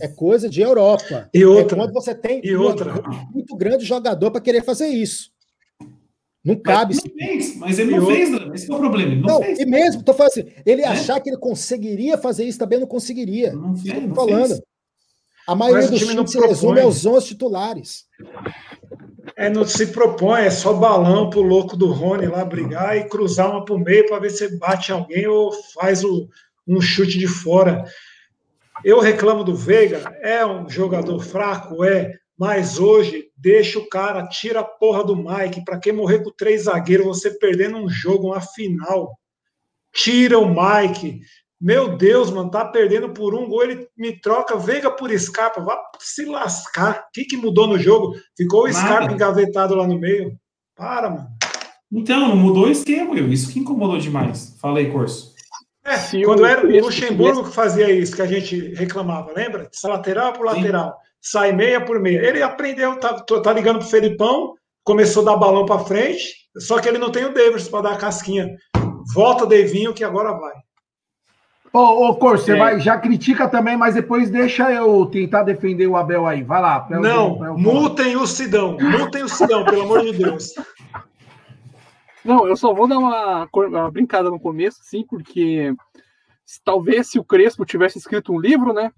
S4: É coisa de Europa.
S5: E outra.
S4: É quando você tem
S5: e outra.
S4: Um, muito grande jogador para querer fazer isso. Não cabe.
S2: Mas, ele fez, mas ele não fez, esse é o problema. Ele não, não
S4: fez. E mesmo, tô falando assim, ele é? achar que ele conseguiria fazer isso também não conseguiria. Não, fez, não falando. Fez. A maioria dos times se resume aos 11 titulares.
S5: É, não se propõe, é só balão pro louco do Rony lá brigar e cruzar uma pro meio para ver se bate alguém ou faz o, um chute de fora. Eu reclamo do Veiga, é um jogador fraco, é, mas hoje deixa o cara, tira a porra do Mike, para quem morrer com três zagueiros, você perdendo um jogo, uma final. Tira o Mike, meu Deus, mano, tá perdendo por um gol, ele me troca Veiga por Scarpa, vá se lascar. O que, que mudou no jogo? Ficou o Scarpa engavetado lá no meio. Para, mano.
S2: Então, não mudou o esquema, eu. Isso que incomodou demais. Falei, Corso.
S5: É, Se quando era o Luxemburgo que fazia isso, que a gente reclamava, lembra? Lateral por lateral, Sim. sai meia por meia. Ele aprendeu, tá, tá ligando pro Felipão, começou a dar balão para frente, só que ele não tem o Davis para dar a casquinha. Volta, Devinho, que agora vai.
S7: Ô, ô Cor, você é. vai, já critica também, mas depois deixa eu tentar defender o Abel aí. Vai lá.
S5: Não, eu, multem o Sidão. Multem o Sidão, pelo amor de Deus.
S6: Não, eu só vou dar uma, uma brincada no começo, sim, porque talvez se o Crespo tivesse escrito um livro, né?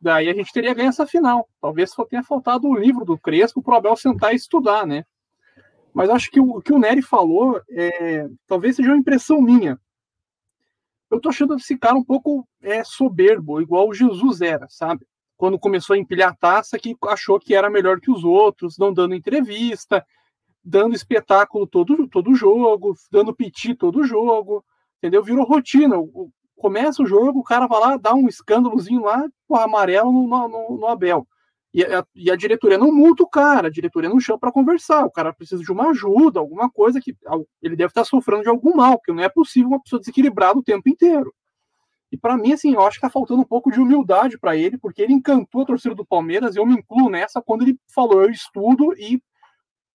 S6: Daí a gente teria ganho essa final. Talvez só tenha faltado o livro do Crespo para o Abel sentar e estudar, né? Mas acho que o que o Nery falou é, talvez seja uma impressão minha eu tô achando esse cara um pouco é, soberbo, igual o Jesus era, sabe? Quando começou a empilhar a taça, que achou que era melhor que os outros, não dando entrevista, dando espetáculo todo, todo jogo, dando piti todo jogo, entendeu? Virou rotina. Começa o jogo, o cara vai lá, dá um escândalozinho lá, porra, amarelo no, no, no Abel. E a, e a, diretoria não multa o cara, a diretoria não chama para conversar. O cara precisa de uma ajuda, alguma coisa que ele deve estar sofrendo de algum mal, porque não é possível uma pessoa desequilibrada o tempo inteiro. E para mim, assim, eu acho que tá faltando um pouco de humildade para ele, porque ele encantou a torcida do Palmeiras, e eu me incluo nessa quando ele falou: eu estudo e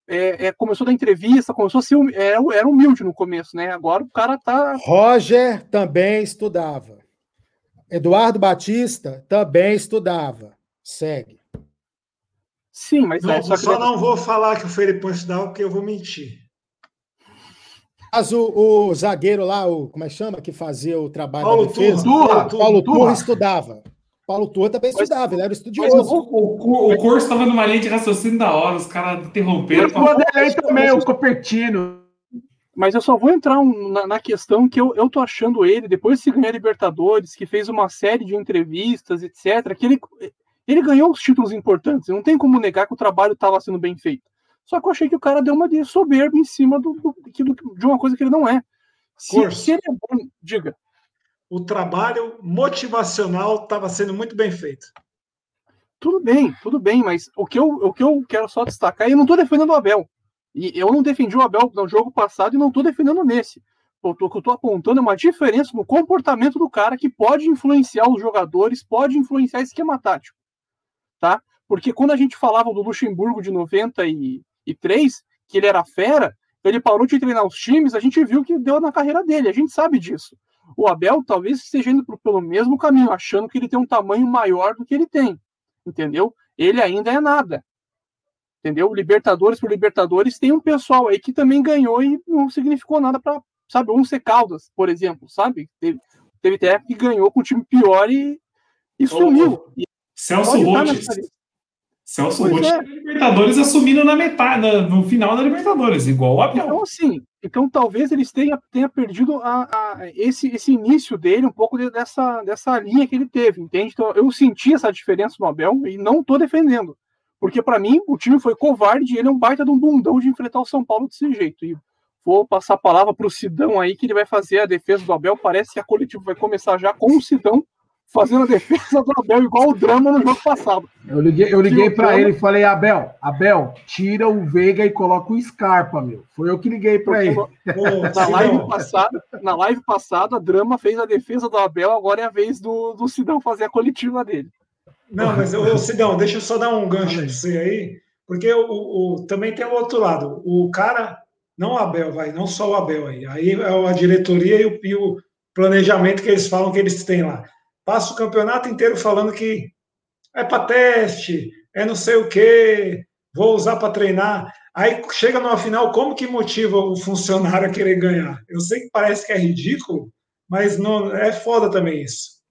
S6: é, é, começou da entrevista, começou a ser é, era humilde no começo, né? Agora o cara tá.
S4: Roger também estudava. Eduardo Batista também estudava. Segue.
S6: Sim, mas
S5: não, é, só, só não vou falar que o Felipão estudava, porque eu vou mentir.
S4: Mas o, o, zagueiro lá, o, como é que chama, que fazia o trabalho
S5: Paulo da defesa,
S4: Turra, Paulo Turra estudava. Paulo Turra também estudava, ele era estudioso. Mas,
S2: o, o, o curso estava numa linha de raciocínio da hora, os caras interromperam. O
S7: Vanderlei também, o Copertino.
S6: Mas eu só vou entrar um, na, na, questão que eu, eu tô achando ele, depois de ganhar Libertadores, que fez uma série de entrevistas, etc., que ele, ele ganhou os títulos importantes, não tem como negar que o trabalho estava sendo bem feito. Só que eu achei que o cara deu uma de soberba em cima do, do, do, de uma coisa que ele não é. Se, se ele é bom, diga.
S5: O trabalho motivacional estava sendo muito bem feito.
S6: Tudo bem, tudo bem, mas o que eu, o que eu quero só destacar, eu não estou defendendo o Abel. E eu não defendi o Abel no jogo passado e não estou defendendo nesse. O que eu estou apontando é uma diferença no comportamento do cara que pode influenciar os jogadores, pode influenciar o esquema tático tá? Porque quando a gente falava do Luxemburgo de 93, que ele era fera, ele parou de treinar os times, a gente viu que deu na carreira dele, a gente sabe disso. O Abel talvez esteja indo pelo mesmo caminho, achando que ele tem um tamanho maior do que ele tem, entendeu? Ele ainda é nada, entendeu? Libertadores por Libertadores tem um pessoal aí que também ganhou e não significou nada para, sabe, um C Caldas, por exemplo, sabe? Teve, teve que ganhou com um time pior e, e sumiu. Oh,
S2: Celso Rotes. Celso Rotes é. Libertadores assumindo na metade, no final da Libertadores, igual o Abel.
S6: Então, sim. Então, talvez eles tenham, tenha perdido a, a, esse, esse início dele, um pouco de, dessa, dessa linha que ele teve, entende? Então, eu senti essa diferença no Abel e não estou defendendo. Porque, para mim, o time foi covarde e ele é um baita de um bundão de enfrentar o São Paulo desse jeito. E vou passar a palavra para o Sidão aí, que ele vai fazer a defesa do Abel. Parece que a coletiva vai começar já com o Sidão fazendo a defesa do Abel igual o drama no jogo passado.
S7: Eu liguei, eu liguei para ele e falei, Abel, Abel, tira o Veiga e coloca o Scarpa, meu. Foi eu que liguei para ele.
S6: na, live passada, na live passada, a drama fez a defesa do Abel, agora é a vez do, do Sidão fazer a coletiva dele.
S5: Não, mas o Sidão, deixa eu só dar um gancho para você aí, porque o, o, também tem o outro lado. O cara, não o Abel, vai, não só o Abel aí. Aí é a diretoria e o, e o planejamento que eles falam que eles têm lá. Passa o campeonato inteiro falando que é para teste, é não sei o quê, vou usar para treinar. Aí chega numa final, como que motiva o funcionário a querer ganhar? Eu sei que parece que é ridículo, mas não é foda também isso.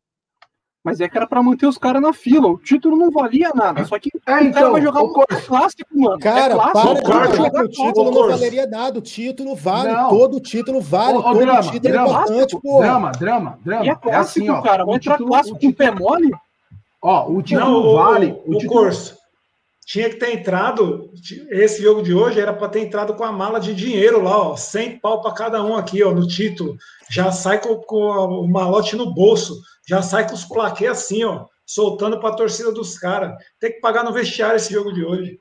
S6: Mas é que era pra manter os caras na fila. O título não valia nada. Só que
S7: é, o então, cara vai jogar um
S4: clássico, mano. Cara, é clássico, para de jogar o título não valeria nada. O título vale. Não. Todo título vale.
S7: O, todo drama, título é drama, é importante, pô. Drama, drama, drama.
S6: E é clássico, é assim, ó, cara. Vai entrar clássico com pé mole?
S7: Ó, o título não, vale.
S5: O, o, o curso. Tinha que ter entrado. Esse jogo de hoje era para ter entrado com a mala de dinheiro lá, ó. 100 pau para cada um aqui, ó, no título. Já sai com, com o malote no bolso já sai com os plaquês assim, ó, soltando para a torcida dos caras. Tem que pagar no vestiário esse jogo de hoje.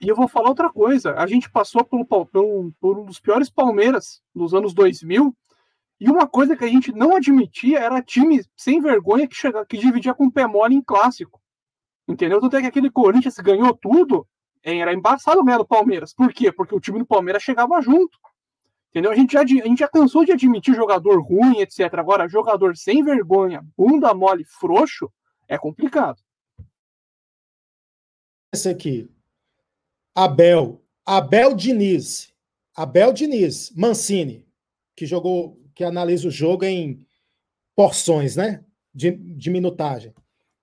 S6: E eu vou falar outra coisa. A gente passou pelo, pelo, por um dos piores Palmeiras dos anos 2000. E uma coisa que a gente não admitia era time sem vergonha que, chega, que dividia com o pé mole em clássico. Entendeu? Tanto é que aquele Corinthians ganhou tudo, era embaçado ganhar do Palmeiras. Por quê? Porque o time do Palmeiras chegava junto. Entendeu? A gente, já, a gente já cansou de admitir jogador ruim, etc. Agora, jogador sem vergonha, bunda mole, frouxo, é complicado.
S4: Esse aqui. Abel. Abel Diniz. Abel Diniz. Mancini. Que jogou, que analisa o jogo em porções, né? De, de minutagem.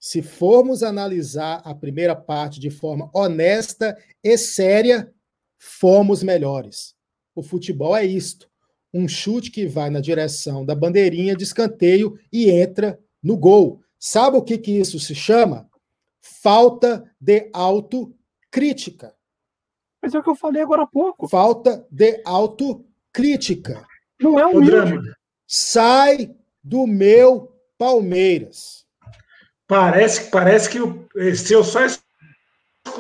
S4: Se formos analisar a primeira parte de forma honesta e séria, fomos melhores. O futebol é isto: um chute que vai na direção da bandeirinha de escanteio e entra no gol. Sabe o que, que isso se chama? Falta de autocrítica.
S6: Mas é o que eu falei agora há pouco.
S4: Falta de autocrítica.
S6: Não é um drama.
S4: Sai do meu Palmeiras.
S5: Parece, parece que se eu só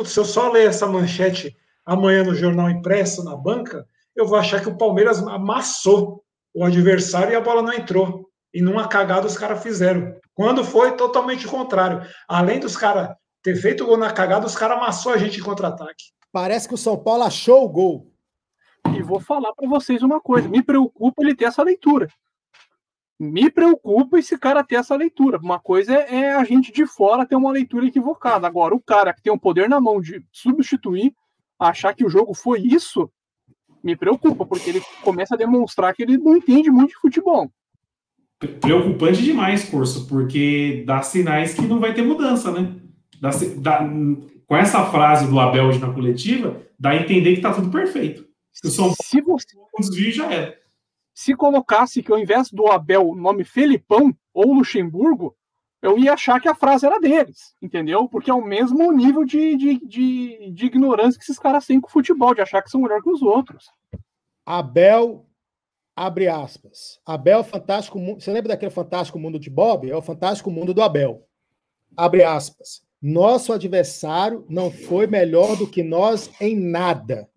S5: se eu só ler essa manchete amanhã no jornal impresso na banca, eu vou achar que o Palmeiras amassou o adversário e a bola não entrou. E numa cagada os caras fizeram. Quando foi totalmente o contrário. Além dos caras ter feito o gol na cagada, os caras amassou a gente em contra-ataque.
S4: Parece que o São Paulo achou o gol.
S6: E vou falar para vocês uma coisa: me preocupa ele ter essa leitura. Me preocupa esse cara ter essa leitura. Uma coisa é, é a gente de fora ter uma leitura equivocada. Agora, o cara que tem o poder na mão de substituir, achar que o jogo foi isso, me preocupa, porque ele começa a demonstrar que ele não entende muito de futebol.
S2: Preocupante demais, Curso, porque dá sinais que não vai ter mudança, né? Dá, dá, com essa frase do Abel hoje na coletiva, dá a entender que tá tudo perfeito.
S6: Se, se você,
S2: um desvio já é.
S6: Se colocasse que ao invés do Abel o nome Felipão ou Luxemburgo, eu ia achar que a frase era deles, entendeu? Porque é o mesmo nível de, de, de, de ignorância que esses caras têm com o futebol, de achar que são melhor que os outros.
S4: Abel, abre aspas. Abel, fantástico. Você lembra daquele fantástico mundo de Bob? É o fantástico mundo do Abel. Abre aspas. Nosso adversário não foi melhor do que nós em nada.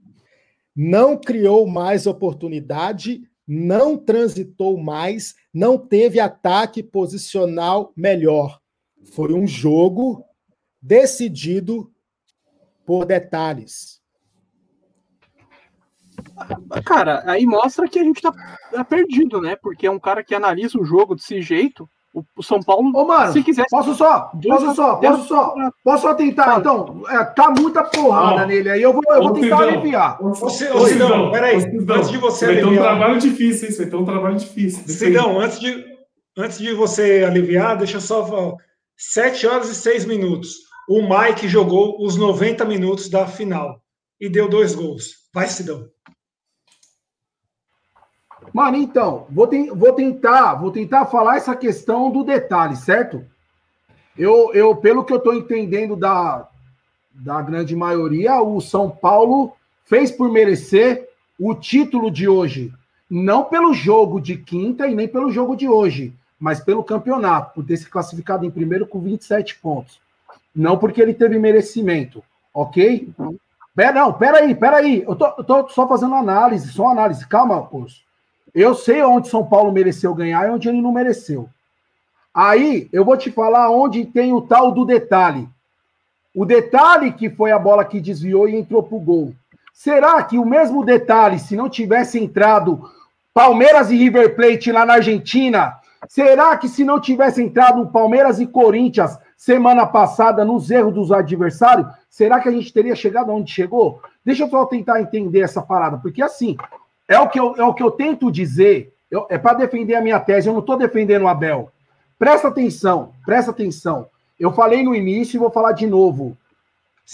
S4: Não criou mais oportunidade, não transitou mais, não teve ataque posicional melhor. Foi um jogo decidido por detalhes.
S6: Cara, aí mostra que a gente tá, tá perdido, né? Porque é um cara que analisa o jogo desse jeito o São Paulo,
S7: Ô, mano, se quiser. Posso só? Posso só? Posso só? Posso só tentar? Então, é, tá muita porrada oh, nele aí. Eu vou, eu vou tentar Cidão, aliviar.
S5: Você, ô, Cidão, peraí. Antes de você
S2: aliviar. Vai ter um trabalho difícil, hein? Vai ter um trabalho difícil.
S5: Cidão, antes de, antes de você aliviar, deixa eu só falar. 7 horas e 6 minutos. O Mike jogou os 90 minutos da final e deu dois gols. Vai, Cidão.
S7: Mano, então, vou, te, vou tentar, vou tentar falar essa questão do detalhe, certo? Eu, eu pelo que eu estou entendendo da, da grande maioria, o São Paulo fez por merecer o título de hoje. Não pelo jogo de quinta e nem pelo jogo de hoje, mas pelo campeonato, por ter se classificado em primeiro com 27 pontos. Não porque ele teve merecimento, ok? Pera, não, peraí, peraí. Eu tô, eu tô só fazendo análise, só análise. Calma, Poço. Eu sei onde São Paulo mereceu ganhar e onde ele não mereceu. Aí eu vou te falar onde tem o tal do detalhe. O detalhe que foi a bola que desviou e entrou pro gol. Será que o mesmo detalhe, se não tivesse entrado Palmeiras e River Plate lá na Argentina, será que se não tivesse entrado Palmeiras e Corinthians semana passada nos erros dos adversários, será que a gente teria chegado onde chegou? Deixa eu só tentar entender essa parada, porque assim, é o que eu, é o que eu tento dizer, eu, é para defender a minha tese, eu não estou defendendo o Abel. Presta atenção, presta atenção. Eu falei no início e vou falar de novo.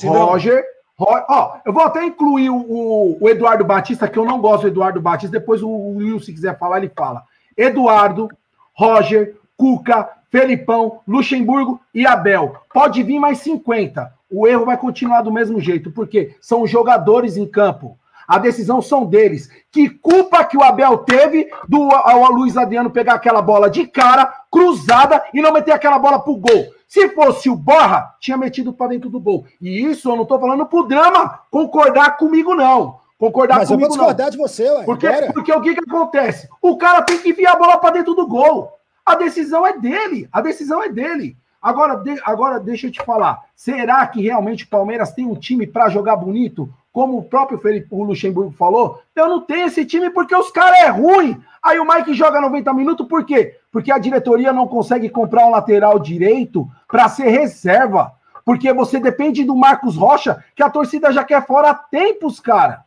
S7: Roger, Ó, eu vou até incluir o, o, Eduardo Batista, que eu não gosto do Eduardo Batista. Depois o, o Will, se quiser falar, ele fala. Eduardo, Roger, Cuca, Felipão, Luxemburgo e Abel. Pode vir mais 50. O erro vai continuar do mesmo jeito, porque são jogadores em campo. A decisão são deles. Que culpa que o Abel teve do ao Luiz Adriano pegar aquela bola de cara, cruzada, e não meter aquela bola pro gol? Se fosse o Borra, tinha metido para dentro do gol. E isso eu não tô falando pro drama concordar comigo, não. Concordar
S4: Mas
S7: comigo,
S4: eu vou discordar não. de você, ué.
S7: Porque, porque o que, que acontece? O cara tem que enviar a bola para dentro do gol. A decisão é dele. A decisão é dele. Agora, de, agora deixa eu te falar. Será que realmente o Palmeiras tem um time para jogar bonito? Como o próprio Felipe o Luxemburgo falou, eu não tenho esse time porque os caras é ruim. Aí o Mike joga 90 minutos, por quê? Porque a diretoria não consegue comprar um lateral direito para ser reserva. Porque você depende do Marcos Rocha, que a torcida já quer fora há tempos, cara.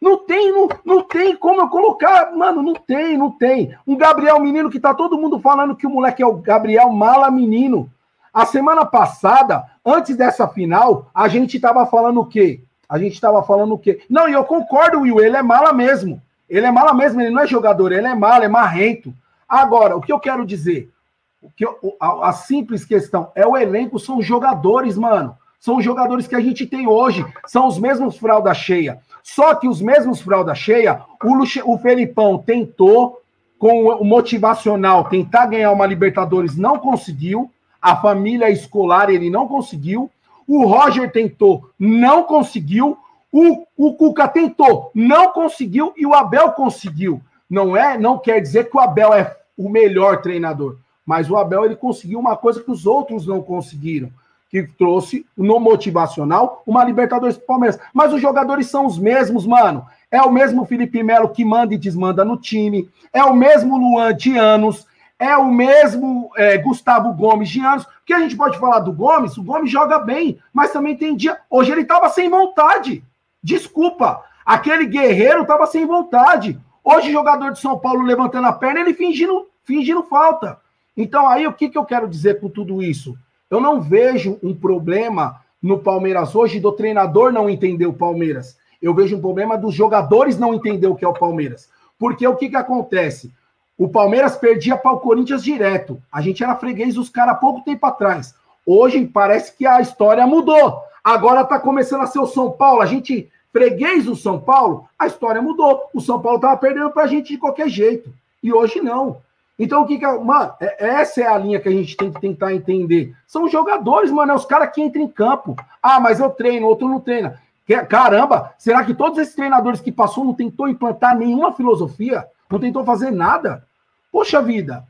S7: Não tem, não, não tem como eu colocar. Mano, não tem, não tem. Um Gabriel Menino que tá todo mundo falando que o moleque é o Gabriel Mala Menino. A semana passada, antes dessa final, a gente tava falando o quê? A gente tava falando o quê? Não, e eu concordo, Will, ele é mala mesmo. Ele é mala mesmo, ele não é jogador, ele é mala, é marrento. Agora, o que eu quero dizer? O que eu, a, a simples questão é o elenco, são jogadores, mano. São os jogadores que a gente tem hoje, são os mesmos fralda cheia. Só que os mesmos fralda cheia, o, Luxe, o Felipão tentou, com o motivacional, tentar ganhar uma Libertadores, não conseguiu. A família escolar, ele não conseguiu. O Roger tentou, não conseguiu. O, o Cuca tentou, não conseguiu. E o Abel conseguiu. Não é, não quer dizer que o Abel é o melhor treinador, mas o Abel ele conseguiu uma coisa que os outros não conseguiram que trouxe no motivacional uma Libertadores pro Palmeiras. Mas os jogadores são os mesmos, mano. É o mesmo Felipe Melo que manda e desmanda no time, é o mesmo Luan de anos, é o mesmo é, Gustavo Gomes de anos. Que a gente pode falar do Gomes, o Gomes joga bem, mas também tem dia. Hoje ele tava sem vontade. Desculpa, aquele guerreiro tava sem vontade. Hoje, jogador de São Paulo levantando a perna, ele fingindo, fingindo falta. Então, aí, o que, que eu quero dizer com tudo isso? Eu não vejo um problema no Palmeiras hoje do treinador não entender o Palmeiras. Eu vejo um problema dos jogadores não entender o que é o Palmeiras. Porque o que, que acontece? O Palmeiras perdia para o Corinthians direto. A gente era freguês dos caras há pouco tempo atrás. Hoje parece que a história mudou. Agora está começando a ser o São Paulo. A gente, freguês do São Paulo, a história mudou. O São Paulo estava perdendo para a gente de qualquer jeito. E hoje não. Então, o que que é. Mano, é, essa é a linha que a gente tem que tentar entender. São jogadores, mano, é os caras que entram em campo. Ah, mas eu treino, outro não treina. Caramba, será que todos esses treinadores que passou não tentou implantar nenhuma filosofia? Não tentou fazer nada? Poxa vida,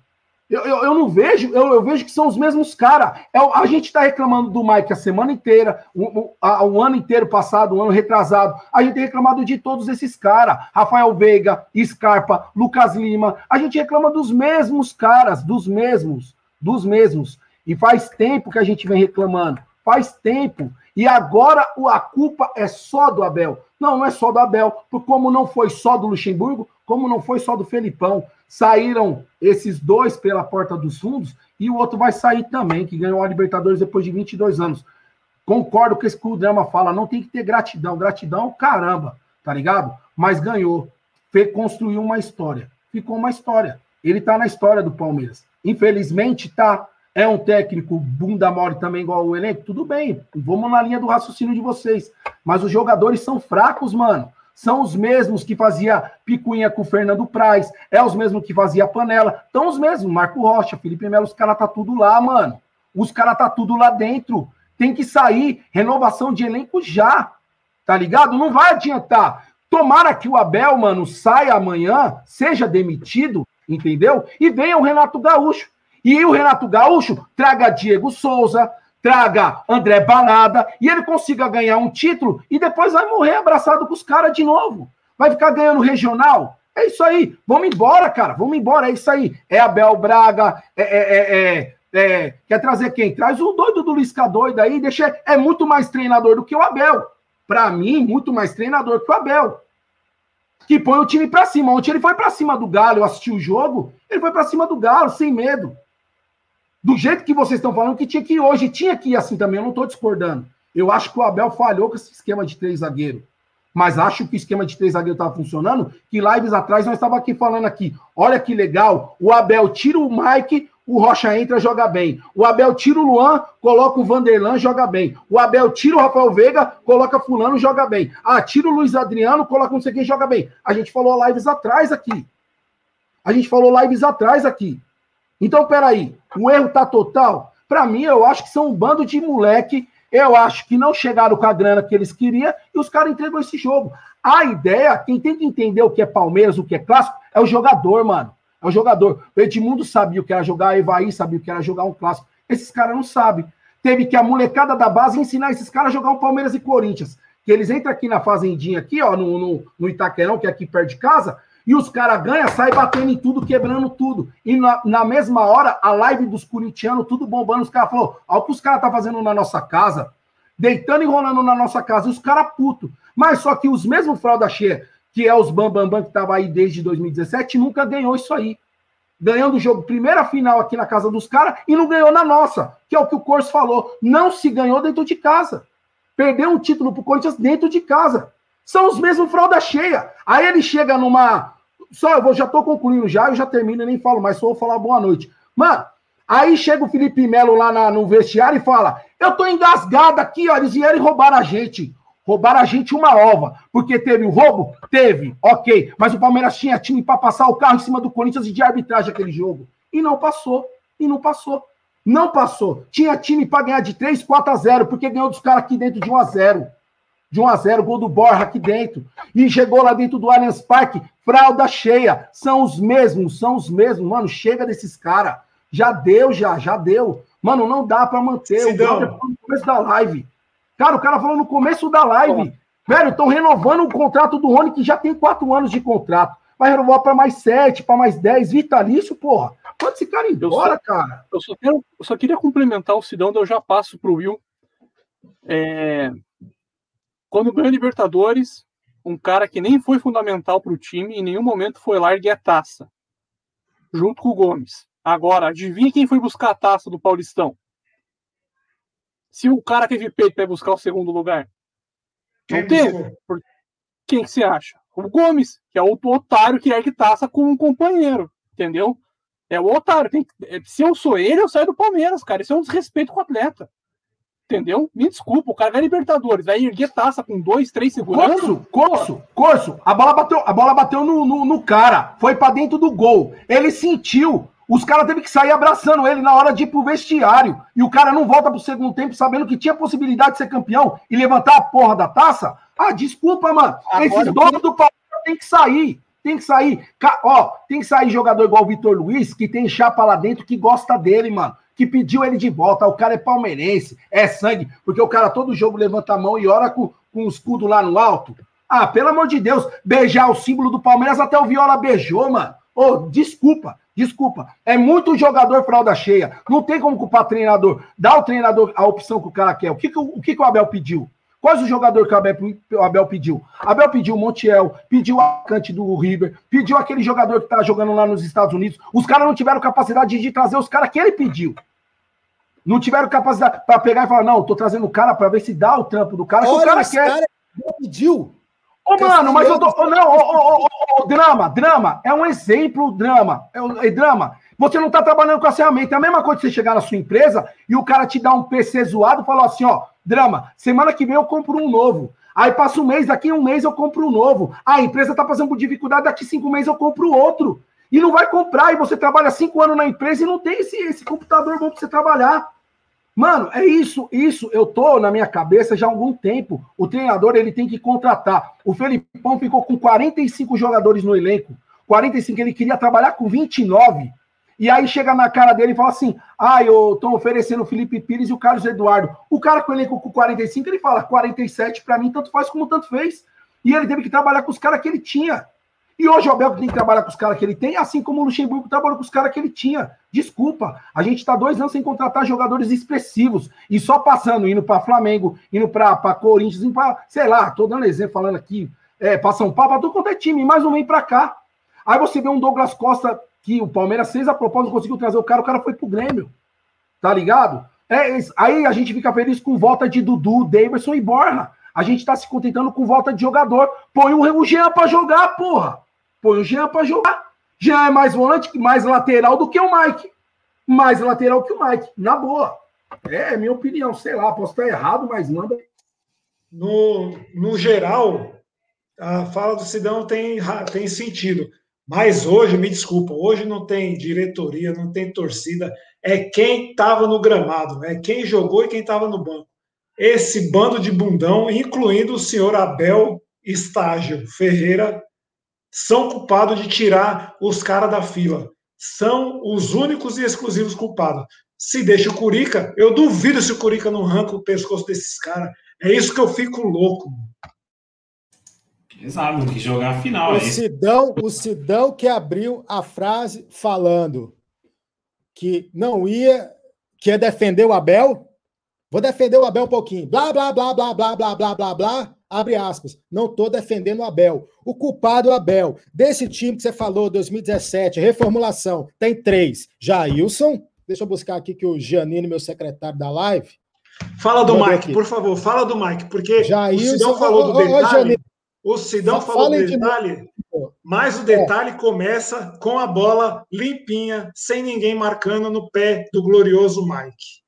S7: eu, eu, eu, não vejo, eu, eu, vejo que são os mesmos caras. É, a gente está reclamando do Mike a semana inteira, um, ano inteiro passado, um ano retrasado. A gente tem reclamado de todos esses caras. Rafael Veiga, Scarpa, Lucas Lima. A gente reclama dos mesmos caras, dos mesmos, dos mesmos. E faz tempo que a gente vem reclamando. Faz tempo. E agora a culpa é só do Abel. Não, não é só do Abel. Como não foi só do Luxemburgo, como não foi só do Felipão. Saíram esses dois pela porta dos fundos e o outro vai sair também, que ganhou a Libertadores depois de 22 anos. Concordo com esse que o Drama fala, não tem que ter gratidão. Gratidão, caramba, tá ligado? Mas ganhou. Construiu uma história. Ficou uma história. Ele tá na história do Palmeiras. Infelizmente, tá. É um técnico bunda mole também, igual o elenco? Tudo bem. Vamos na linha do raciocínio de vocês. Mas os jogadores são fracos, mano. São os mesmos que fazia picuinha com o Fernando Praz, é os mesmos que fazia panela, estão os mesmos, Marco Rocha, Felipe Melo, os caras tá tudo lá, mano. Os caras tá tudo lá dentro. Tem que sair, renovação de elenco já. Tá ligado? Não vai adiantar. Tomara que o Abel, mano, saia amanhã, seja demitido, entendeu? E venha o Renato Gaúcho. E o Renato Gaúcho traga Diego Souza, traga André Balada e ele consiga ganhar um título e depois vai morrer abraçado com os caras de novo. Vai ficar ganhando regional. É isso aí. Vamos embora, cara. Vamos embora. É isso aí. É Abel Braga. É, é, é, é, quer trazer quem? Traz o doido do Lisca doido aí. Deixa, é muito mais treinador do que o Abel. Para mim, muito mais treinador que o Abel. Que põe o time para cima. Ontem ele foi para cima do Galo. Eu assisti o jogo. Ele foi para cima do Galo, sem medo do jeito que vocês estão falando que tinha que ir hoje, tinha que ir assim também, eu não estou discordando. Eu acho que o Abel falhou com esse esquema de três zagueiros. Mas acho que o esquema de três zagueiros estava funcionando, que lives atrás nós estávamos aqui falando aqui. Olha que legal, o Abel tira o Mike, o Rocha entra, joga bem. O Abel tira o Luan, coloca o Vanderlan, joga bem. O Abel tira o Rafael Veiga, coloca fulano, joga bem. Ah, tira o Luiz Adriano, coloca não sei quem, joga bem. A gente falou lives atrás aqui. A gente falou lives atrás aqui. Então, peraí, o erro tá total? Para mim, eu acho que são um bando de moleque. Eu acho que não chegaram com a grana que eles queriam e os caras entregam esse jogo. A ideia, quem tem que entender o que é Palmeiras, o que é clássico, é o jogador, mano. É o jogador. O Edmundo sabia o que era jogar, Evaí sabia o que era jogar um clássico. Esses caras não sabem. Teve que a molecada da base ensinar esses caras a jogar um Palmeiras e Corinthians. Que eles entram aqui na fazendinha, aqui, ó, no, no, no Itaquerão, que é aqui perto de casa, e os caras ganham, sai batendo em tudo, quebrando tudo. E na, na mesma hora, a live dos corintianos, tudo bombando, os caras falaram: olha o que os caras tá fazendo na nossa casa, deitando e rolando na nossa casa, e os caras puto. Mas só que os mesmos fralda cheia, que é os Bambambam Bam, Bam, que tava aí desde 2017, nunca ganhou isso aí. Ganhando o jogo, primeira final aqui na casa dos caras, e não ganhou na nossa, que é o que o Corso falou. Não se ganhou dentro de casa. Perdeu um título pro Corinthians dentro de casa. São os mesmos fralda cheia. Aí ele chega numa só, eu vou, já tô concluindo já, eu já termino e nem falo mais, só vou falar boa noite. Mano, aí chega o Felipe Melo lá na, no vestiário e fala: Eu tô engasgado aqui, ó, eles vieram e roubaram a gente. Roubaram a gente uma ova. Porque teve o roubo? Teve, ok. Mas o Palmeiras tinha time para passar o carro em cima do Corinthians e de arbitragem aquele jogo. E não passou. E não passou. Não passou. Tinha time para ganhar de 3, 4 a 0, porque ganhou dos caras aqui dentro de 1 a 0 de 1 a 0 gol do Borja aqui dentro. E chegou lá dentro do Allianz Parque, fralda cheia. São os mesmos, são os mesmos. Mano, chega desses caras. Já deu, já, já deu. Mano, não dá para manter. Cidão. O falou no começo da live. Cara, o cara falou no começo da live. Velho, estão renovando o contrato do Rony, que já tem quatro anos de contrato. Vai renovar para mais sete, para mais dez, vitalício, porra. Pode esse cara embora, eu só, cara.
S6: Eu só, quero, eu só queria complementar o Sidão, eu já passo pro Will. É, quando ganhou Libertadores, um cara que nem foi fundamental para o time, em nenhum momento foi lá erguer a taça, junto com o Gomes. Agora, adivinha quem foi buscar a taça do Paulistão? Se o cara teve peito para buscar o segundo lugar. Não quem teve. Por... Quem que você acha? O Gomes, que é o otário que ergue taça com um companheiro, entendeu? É o otário. Tem... Se eu sou ele, eu saio do Palmeiras, cara. Isso é um desrespeito com o atleta. Entendeu? Me desculpa, o cara vai Libertadores, vai erguer taça com dois, três segundos.
S7: Corso, Corso, Corso, a bola bateu, a bola bateu no, no, no cara, foi para dentro do gol. Ele sentiu, os caras teve que sair abraçando ele na hora de ir pro vestiário. E o cara não volta pro segundo tempo sabendo que tinha possibilidade de ser campeão e levantar a porra da taça. Ah, desculpa, mano. Agora, Esses donos do Palmeiras tem que sair. Tem que sair. Ó, tem que sair jogador igual o Vitor Luiz, que tem chapa lá dentro, que gosta dele, mano que pediu ele de volta. O cara é palmeirense, é sangue, porque o cara todo jogo levanta a mão e ora com, com o escudo lá no alto. Ah, pelo amor de Deus, beijar o símbolo do Palmeiras até o Viola beijou, mano. Ô, oh, desculpa, desculpa. É muito jogador fralda cheia. Não tem como culpar treinador. Dá ao treinador a opção que o cara quer. O que, que, o, que, que o Abel pediu? Quais o jogador que o Abel, o Abel pediu? Abel pediu o Montiel, pediu a Cante do River, pediu aquele jogador que tá jogando lá nos Estados Unidos. Os caras não tiveram capacidade de trazer os caras que ele pediu. Não tiveram capacidade para pegar e falar, não, tô trazendo o cara para ver se dá o trampo do cara. Olha, o cara quer. Cara
S4: pediu.
S7: Ô, mano, mas eu tô. Não, ô, ô, ô, drama, drama. É um exemplo, drama. É, é drama. Você não tá trabalhando com a ferramenta. É a mesma coisa que você chegar na sua empresa e o cara te dá um PC zoado e falar assim, ó, drama, semana que vem eu compro um novo. Aí passa um mês, daqui a um mês eu compro um novo. a empresa está passando por dificuldade, daqui cinco meses eu compro outro. E não vai comprar, e você trabalha cinco anos na empresa e não tem esse, esse computador bom para você trabalhar. Mano, é isso, isso. Eu tô na minha cabeça já há algum tempo. O treinador ele tem que contratar. O Felipão ficou com 45 jogadores no elenco. 45, ele queria trabalhar com 29. E aí chega na cara dele e fala assim: ah, eu tô oferecendo o Felipe Pires e o Carlos Eduardo. O cara com o elenco com 45, ele fala: 47 para mim, tanto faz como tanto fez. E ele teve que trabalhar com os caras que ele tinha. E hoje o Abel tem que trabalhar com os caras que ele tem, assim como o Luxemburgo trabalhou com os caras que ele tinha. Desculpa, a gente está dois anos sem contratar jogadores expressivos e só passando, indo para Flamengo, indo para Corinthians, indo para, sei lá, tô dando exemplo falando aqui, é, para São Paulo, para todo quanto é time, mais um vem para cá. Aí você vê um Douglas Costa que o Palmeiras fez a proposta, não conseguiu trazer o cara, o cara foi pro Grêmio. Tá ligado? É, aí a gente fica feliz com volta de Dudu, Davidson e Borja. A gente tá se contentando com volta de jogador. Põe o Jean pra jogar, porra. Põe o Jean para jogar. Jean é mais volante, mais lateral do que o Mike. Mais lateral que o Mike, na boa. É, é minha opinião, sei lá, posso estar errado, mas manda.
S5: No, no geral, a fala do Sidão tem, tem sentido. Mas hoje, me desculpa, hoje não tem diretoria, não tem torcida, é quem estava no gramado, é quem jogou e quem estava no banco. Esse bando de bundão, incluindo o senhor Abel Estágio Ferreira, são culpados de tirar os caras da fila. São os únicos e exclusivos culpados. Se deixa o Curica, eu duvido se o Curica não arranca o pescoço desses caras. É isso que eu fico louco.
S2: Exato, que jogar a final.
S4: O Sidão, o Sidão que abriu a frase falando que não ia, que ia defender o Abel. Vou defender o Abel um pouquinho. Blá, blá, blá, blá, blá, blá, blá, blá, blá abre aspas, não estou defendendo o Abel. O culpado é o Abel. Desse time que você falou, 2017, reformulação, tem três. Jailson, deixa eu buscar aqui que o Giannini, meu secretário da live.
S5: Fala do Mike, aqui. por favor, fala do Mike, porque
S4: Jailson,
S5: o Sidão falou do detalhe. O Sidão falou do detalhe, de... mas o detalhe é. começa com a bola limpinha, sem ninguém marcando no pé do glorioso Mike.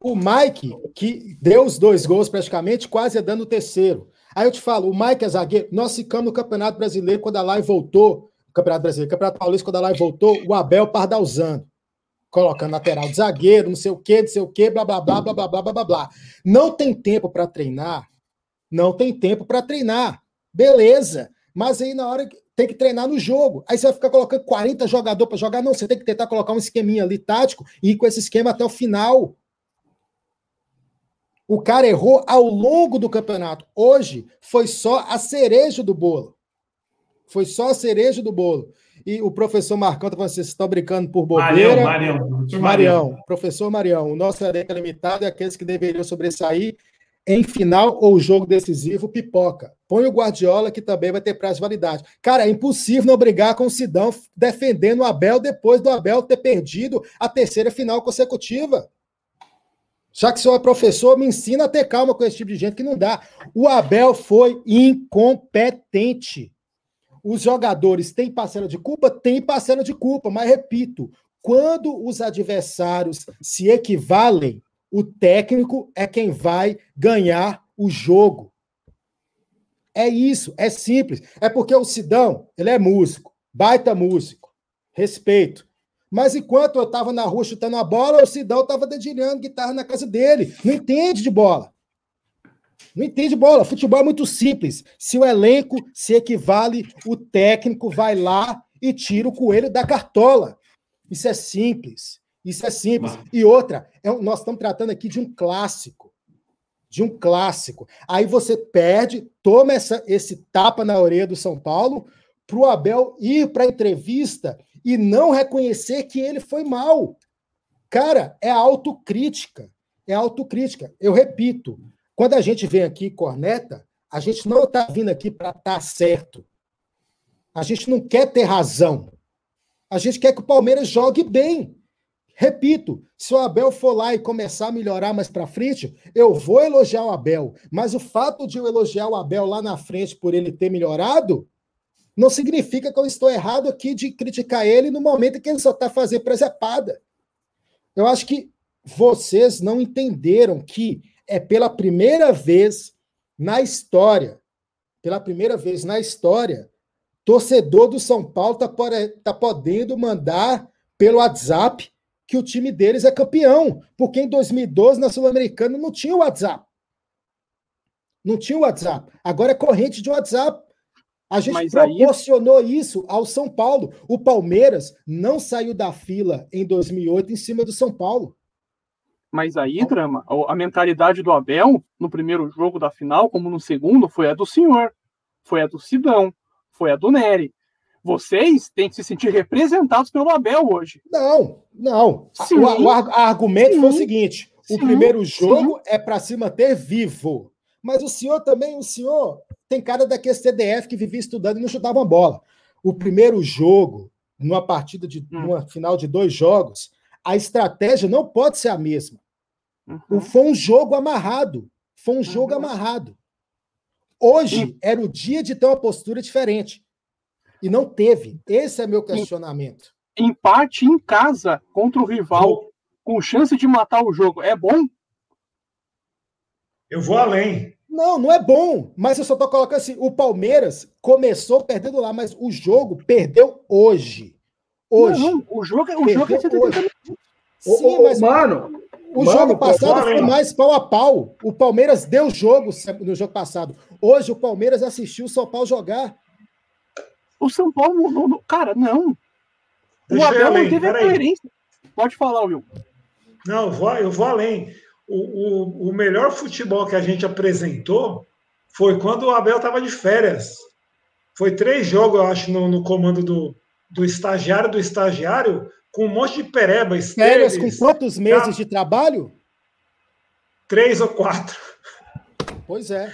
S4: O Mike, que deu os dois gols praticamente, quase é dando o terceiro. Aí eu te falo, o Mike é zagueiro. Nós ficamos no Campeonato Brasileiro quando a Live voltou. Campeonato Brasileiro, Campeonato Paulista, quando a Live voltou, o Abel pardalzando. Colocando lateral de zagueiro, não sei o quê, não sei o quê, blá, blá, blá, blá, blá, blá, blá, blá. Não tem tempo para treinar. Não tem tempo para treinar. Beleza. Mas aí na hora tem que treinar no jogo. Aí você vai ficar colocando 40 jogadores para jogar. Não, você tem que tentar colocar um esqueminha ali tático e ir com esse esquema até o final. O cara errou ao longo do campeonato. Hoje foi só a cereja do bolo. Foi só a cereja do bolo. E o professor Marcão está falando assim: vocês estão brincando por bobeira. Marião, Marião. Marião, professor Marião, o nosso elenco é limitado e aqueles que deveriam sobressair em final ou jogo decisivo, pipoca. Põe o Guardiola, que também vai ter prazo de validade. Cara, é impossível não brigar com o Sidão defendendo o Abel depois do Abel ter perdido a terceira final consecutiva. Já que senhor é professor, me ensina a ter calma com esse tipo de gente que não dá. O Abel foi incompetente. Os jogadores têm parcela de culpa? Tem parcela de culpa, mas repito, quando os adversários se equivalem, o técnico é quem vai ganhar o jogo. É isso, é simples. É porque o Sidão, ele é músico, baita músico. Respeito. Mas enquanto eu estava na rua chutando a bola, o Sidão estava dedilhando guitarra na casa dele. Não entende de bola. Não entende de bola. Futebol é muito simples. Se o elenco se equivale, o técnico vai lá e tira o coelho da cartola. Isso é simples. Isso é simples. E outra, é, nós estamos tratando aqui de um clássico. De um clássico. Aí você perde, toma essa, esse tapa na orelha do São Paulo, para o Abel ir para a entrevista e não reconhecer que ele foi mal. Cara, é autocrítica. É autocrítica. Eu repito, quando a gente vem aqui corneta, a gente não está vindo aqui para estar tá certo. A gente não quer ter razão. A gente quer que o Palmeiras jogue bem. Repito, se o Abel for lá e começar a melhorar mais para frente, eu vou elogiar o Abel. Mas o fato de eu elogiar o Abel lá na frente por ele ter melhorado, não significa que eu estou errado aqui de criticar ele no momento em que ele só está fazendo presepada. Eu acho que vocês não entenderam que é pela primeira vez na história, pela primeira vez na história, torcedor do São Paulo está tá podendo mandar pelo WhatsApp que o time deles é campeão, porque em 2012 na Sul-Americana não tinha o WhatsApp. Não tinha o WhatsApp. Agora é corrente de WhatsApp. A gente Mas proporcionou aí... isso ao São Paulo. O Palmeiras não saiu da fila em 2008 em cima do São Paulo.
S6: Mas aí, Drama, a mentalidade do Abel no primeiro jogo da final, como no segundo, foi a do senhor, foi a do Sidão, foi a do Nery. Vocês têm que se sentir representados pelo Abel hoje.
S4: Não, não. Sim, o, o argumento sim, foi o seguinte: sim, o primeiro jogo é para se manter vivo. Mas o senhor também, o senhor tem cara daquele CDF que vivia estudando e não chutava uma bola. O primeiro jogo, numa partida de hum. numa final de dois jogos, a estratégia não pode ser a mesma. Uhum. Foi um jogo amarrado. Foi um jogo uhum. amarrado. Hoje era o dia de ter uma postura diferente. E não teve. Esse é meu questionamento.
S6: Empate em casa contra o rival, com chance de matar o jogo, é bom?
S5: Eu vou além.
S4: Não, não é bom. Mas eu só tô colocando assim: o Palmeiras começou perdendo lá, mas o jogo perdeu hoje. Hoje. Não, não
S6: o jogo, é, o jogo é 70
S4: minutos. Sim, mas. Mano, o mano, jogo passado foi mais pau a pau. O Palmeiras deu jogo no jogo passado. Hoje o Palmeiras assistiu o São Paulo jogar.
S6: O São Paulo, não, não, cara, não. O Abel não teve a coerência. Pode falar, Will.
S5: Não, eu vou, eu vou além. O, o, o melhor futebol que a gente apresentou foi quando o Abel estava de férias. Foi três jogos, eu acho, no, no comando do, do estagiário do estagiário, com um monte de pereba.
S4: Férias com quantos meses de trabalho?
S5: Três ou quatro.
S4: Pois é.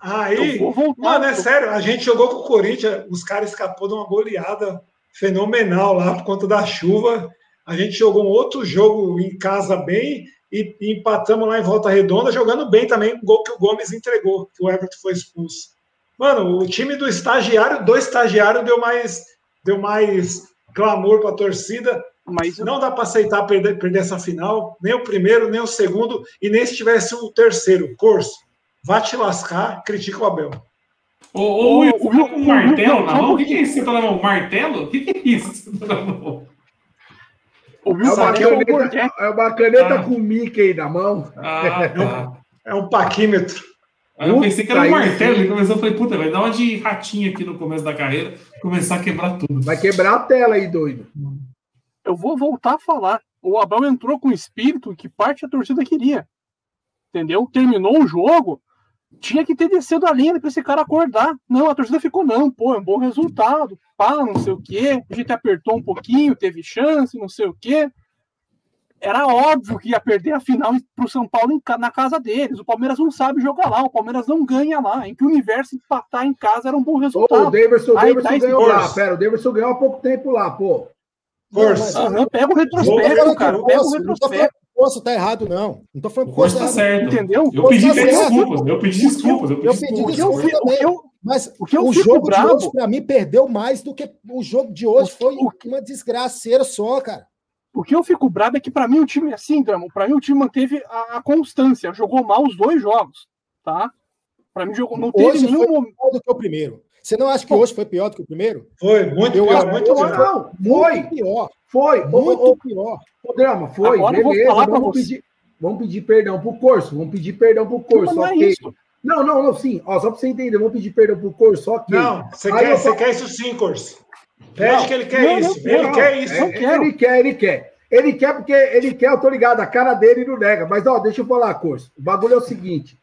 S5: Aí, mano, é sério, a gente jogou com o Corinthians, os caras escapou de uma goleada fenomenal lá por conta da chuva. A gente jogou um outro jogo em casa bem e, e empatamos lá em Volta Redonda, jogando bem também o gol que o Gomes entregou, que o Everton foi expulso. Mano, o time do estagiário, do estagiário deu mais, deu mais clamor para a torcida. Mas não dá para aceitar perder, perder essa final, nem o primeiro, nem o segundo, e nem se tivesse o terceiro. Corso, Vá te lascar, critica o Abel.
S2: Ô, ô, Will, você tá com um martelo na mão? O que, que é isso que você tá na mão? Martelo? O que, que é isso que você tá na mão?
S7: é, uma caneta, é uma caneta ah. com Mickey na mão.
S5: Ah, tá. é um paquímetro.
S2: Aí eu pensei que era um martelo e começou, eu falei, puta, vai dar uma de ratinho aqui no começo da carreira, começar a quebrar tudo.
S7: Vai quebrar a tela aí, doido.
S6: Eu vou voltar a falar. O Abel entrou com o espírito que parte da torcida queria. Entendeu? Terminou o jogo, tinha que ter descido a linha para esse cara acordar. Não, a torcida ficou, não, pô, é um bom resultado, pá, não sei o quê. A gente apertou um pouquinho, teve chance, não sei o quê. Era óbvio que ia perder a final para o São Paulo na casa deles. O Palmeiras não sabe jogar lá, o Palmeiras não ganha lá. Em que o universo empatar em casa era um bom resultado.
S7: Ô, o Davidson, o Davidson tá ganhou lá, pera, o Davidson ganhou há pouco tempo lá, pô.
S6: Força. Uhum, pega o retrospecto, cara. Pega o retrospecto.
S4: Poço tá errado, não. Não tô falando
S2: que o tá certo. Entendeu? Eu pedi tá desculpas. Eu pedi desculpas. Eu pedi, eu pedi desculpas
S4: mas o, que eu o jogo bravo, de hoje, para mim, perdeu mais do que o jogo de hoje. Foi uma desgraceira só, cara.
S6: O que eu fico bravo é que, para mim, o time, assim, Drama, para mim, o time manteve a, a, constância. Jogou mal os dois jogos, tá? Para mim, jogou, não teve
S4: hoje
S6: nenhum
S4: momento. do que o primeiro. Você não acha que hoje foi pior do que o primeiro?
S5: Foi, muito eu pior, acho, muito pior.
S7: Não, foi. pior. Foi, muito o, pior. O drama, foi. Agora beleza, vamos pedir, vamos pedir perdão pro Corso, vamos pedir perdão pro Corso. Não, okay. é isso. Não, não, não, sim. Ó, só para você entender, vamos pedir perdão pro Corso,
S5: ok. Não, você quer, você quer isso sim, Corso. Pede não, que ele quer não, isso. ele quer isso. É,
S7: ele quer, ele quer. Ele quer porque ele quer, eu tô ligado, a cara dele não nega. Mas, ó, deixa eu falar, Corso. O bagulho é o seguinte.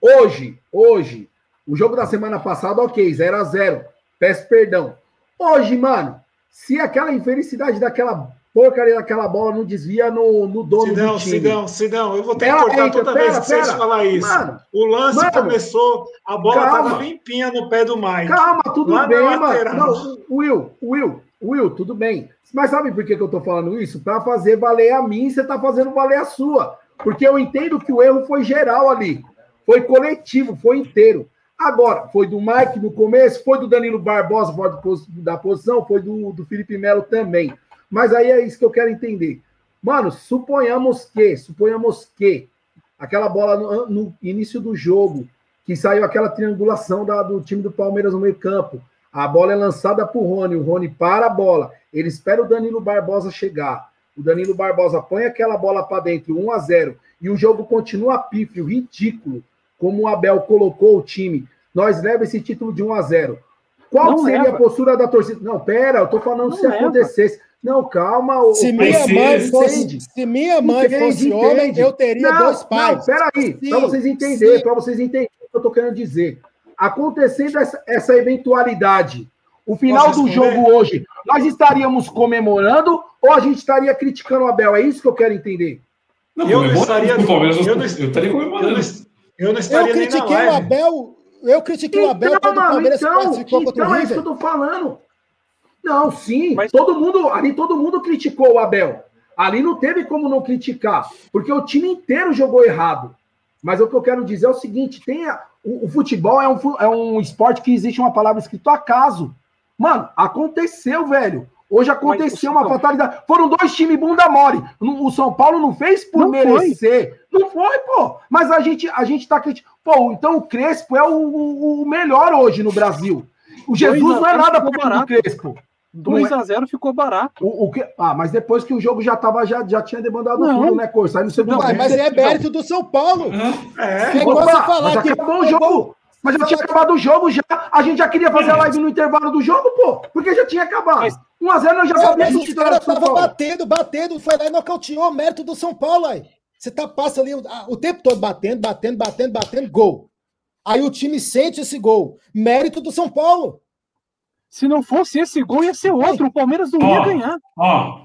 S7: Hoje, hoje, o jogo da semana passada, ok, 0 a 0 Peço perdão. Hoje, mano, se aquela infelicidade daquela porcaria daquela bola não desvia no, no dono Sidão, do time.
S5: Sidão, Sidão, eu vou ter que cortar toda pera, vez que pera, vocês falar isso. Mano, o lance mano, começou, a bola estava limpinha no pé do Mike.
S7: Calma, tudo Lá bem, mano. Não, Will, Will, Will, tudo bem. Mas sabe por que, que eu tô falando isso? Para fazer valer a mim, você tá fazendo valer a sua. Porque eu entendo que o erro foi geral ali. Foi coletivo, foi inteiro. Agora, foi do Mike no começo, foi do Danilo Barbosa fora da posição, foi do, do Felipe Melo também. Mas aí é isso que eu quero entender. Mano, suponhamos que, suponhamos que aquela bola no, no início do jogo, que saiu aquela triangulação da, do time do Palmeiras no meio campo. A bola é lançada para o Rony, o Rony para a bola, ele espera o Danilo Barbosa chegar. O Danilo Barbosa põe aquela bola para dentro, 1 a 0 e o jogo continua pífio, ridículo, como o Abel colocou o time. Nós leva esse título de 1 a 0 Qual não seria leva. a postura da torcida? Não, pera, eu tô falando não se leva. acontecesse. Não, calma.
S4: Se minha mãe fosse, se minha mãe entende, fosse entende. homem, eu teria não, dois pais. Não,
S7: peraí, para vocês entenderem, para vocês entenderem o que eu tô querendo dizer. Acontecendo essa, essa eventualidade, o final do jogo hoje, nós estaríamos comemorando ou a gente estaria criticando o Abel? É isso que eu quero entender.
S5: Não, eu não estaria. Eu, não, eu estaria comemorando. Eu não estaria
S4: eu critiquei o Abel. Eu critiquei então, o Abel quando
S7: mano,
S4: o Palmeiras
S7: então, classificou contra então o River. é isso que eu tô falando. Não, sim. Mas... Todo mundo, ali todo mundo criticou o Abel. Ali não teve como não criticar, porque o time inteiro jogou errado. Mas o que eu quero dizer é o seguinte: tem a, o, o, futebol é um, é um esporte que existe uma palavra escrita acaso. Mano, aconteceu, velho. Hoje aconteceu uma fatalidade. Foram dois times bunda mole. O São Paulo não fez por não merecer. Foi. Não foi, pô. Mas a gente, a gente tá criticando. Pô, então o Crespo é o, o, o melhor hoje no Brasil. O Jesus não é nada por do Crespo.
S6: 2x0 é... ficou barato.
S7: O, o que... Ah, mas depois que o jogo já tava, já, já tinha demandado não. tudo, né, Corsa? Aí no
S4: segundo não, mas é mérito do São Paulo.
S7: É, é Opa, falar mas que acabou o jogo. Mas já tinha acabado o jogo, já. A gente já queria fazer a live no intervalo do jogo, pô. Porque já tinha acabado. Mas... 1x0 nós já sabíamos que
S4: o cara tava batendo, batendo, foi lá e nocauteou o mérito do São Paulo aí. Você tá, passa ali o, o tempo todo batendo, batendo, batendo, batendo, gol. Aí o time sente esse gol. Mérito do São Paulo.
S6: Se não fosse esse gol, ia ser outro. O Palmeiras não ó, ia ganhar.
S2: Ó,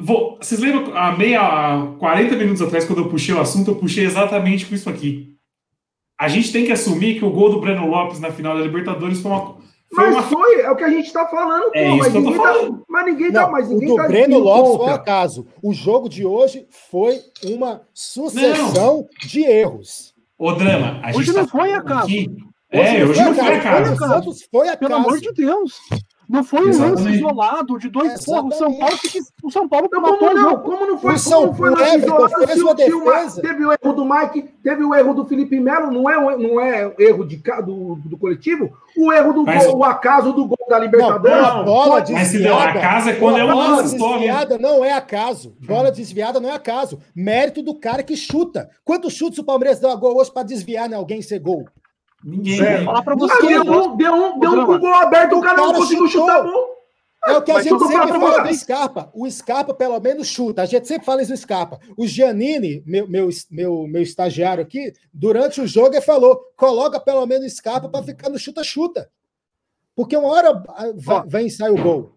S2: vou, vocês lembram, há meia, 40 minutos atrás, quando eu puxei o assunto, eu puxei exatamente com isso aqui. A gente tem que assumir que o gol do Breno Lopes na final da Libertadores foi uma.
S7: Foi mas uma... foi, é o que a gente está falando,
S2: é pô, mas, ninguém
S7: tá, mas ninguém não, tá, mas ninguém o
S4: do tá Breno Lopes foi acaso. O jogo de hoje foi uma sucessão não. de erros.
S2: O drama.
S6: A hoje não tá foi acaso. Aqui
S2: é, hoje não foi acaso.
S6: O Santos foi acaso. Pelo amor de Deus. Não foi um lance isolado de dois. Porra, o São Paulo, o São Paulo
S7: não, como não? Como não foi? O São como foi lance isolado? Fez uma defesa. Teve o erro do Mike, teve o erro do Felipe Melo, não é, não é erro de, do, do coletivo? O erro do Mas, gol, o acaso do gol da Libertadores. Não,
S4: a bola desviada. Mas se deu
S2: acaso é quando é uma lance
S4: desviada não é acaso. Bola desviada não é acaso. Mérito do cara que chuta. Quantos chutes o Palmeiras deu a gol hoje para desviar né, alguém ser gol?
S2: Ninguém. É.
S7: Falar pra você. Deu um, deu um, deu um gol aberto, o cara, não conseguiu chutou. chutar a gol.
S4: É o que a Mas gente sempre fala do Scarpa. O Scarpa, pelo menos, chuta. A gente sempre fala isso do Scarpa. O Giannini, meu, meu, meu, meu estagiário aqui, durante o jogo, ele falou: coloca pelo menos o Scarpa para ficar no chuta-chuta. Porque uma hora vem e sai o gol.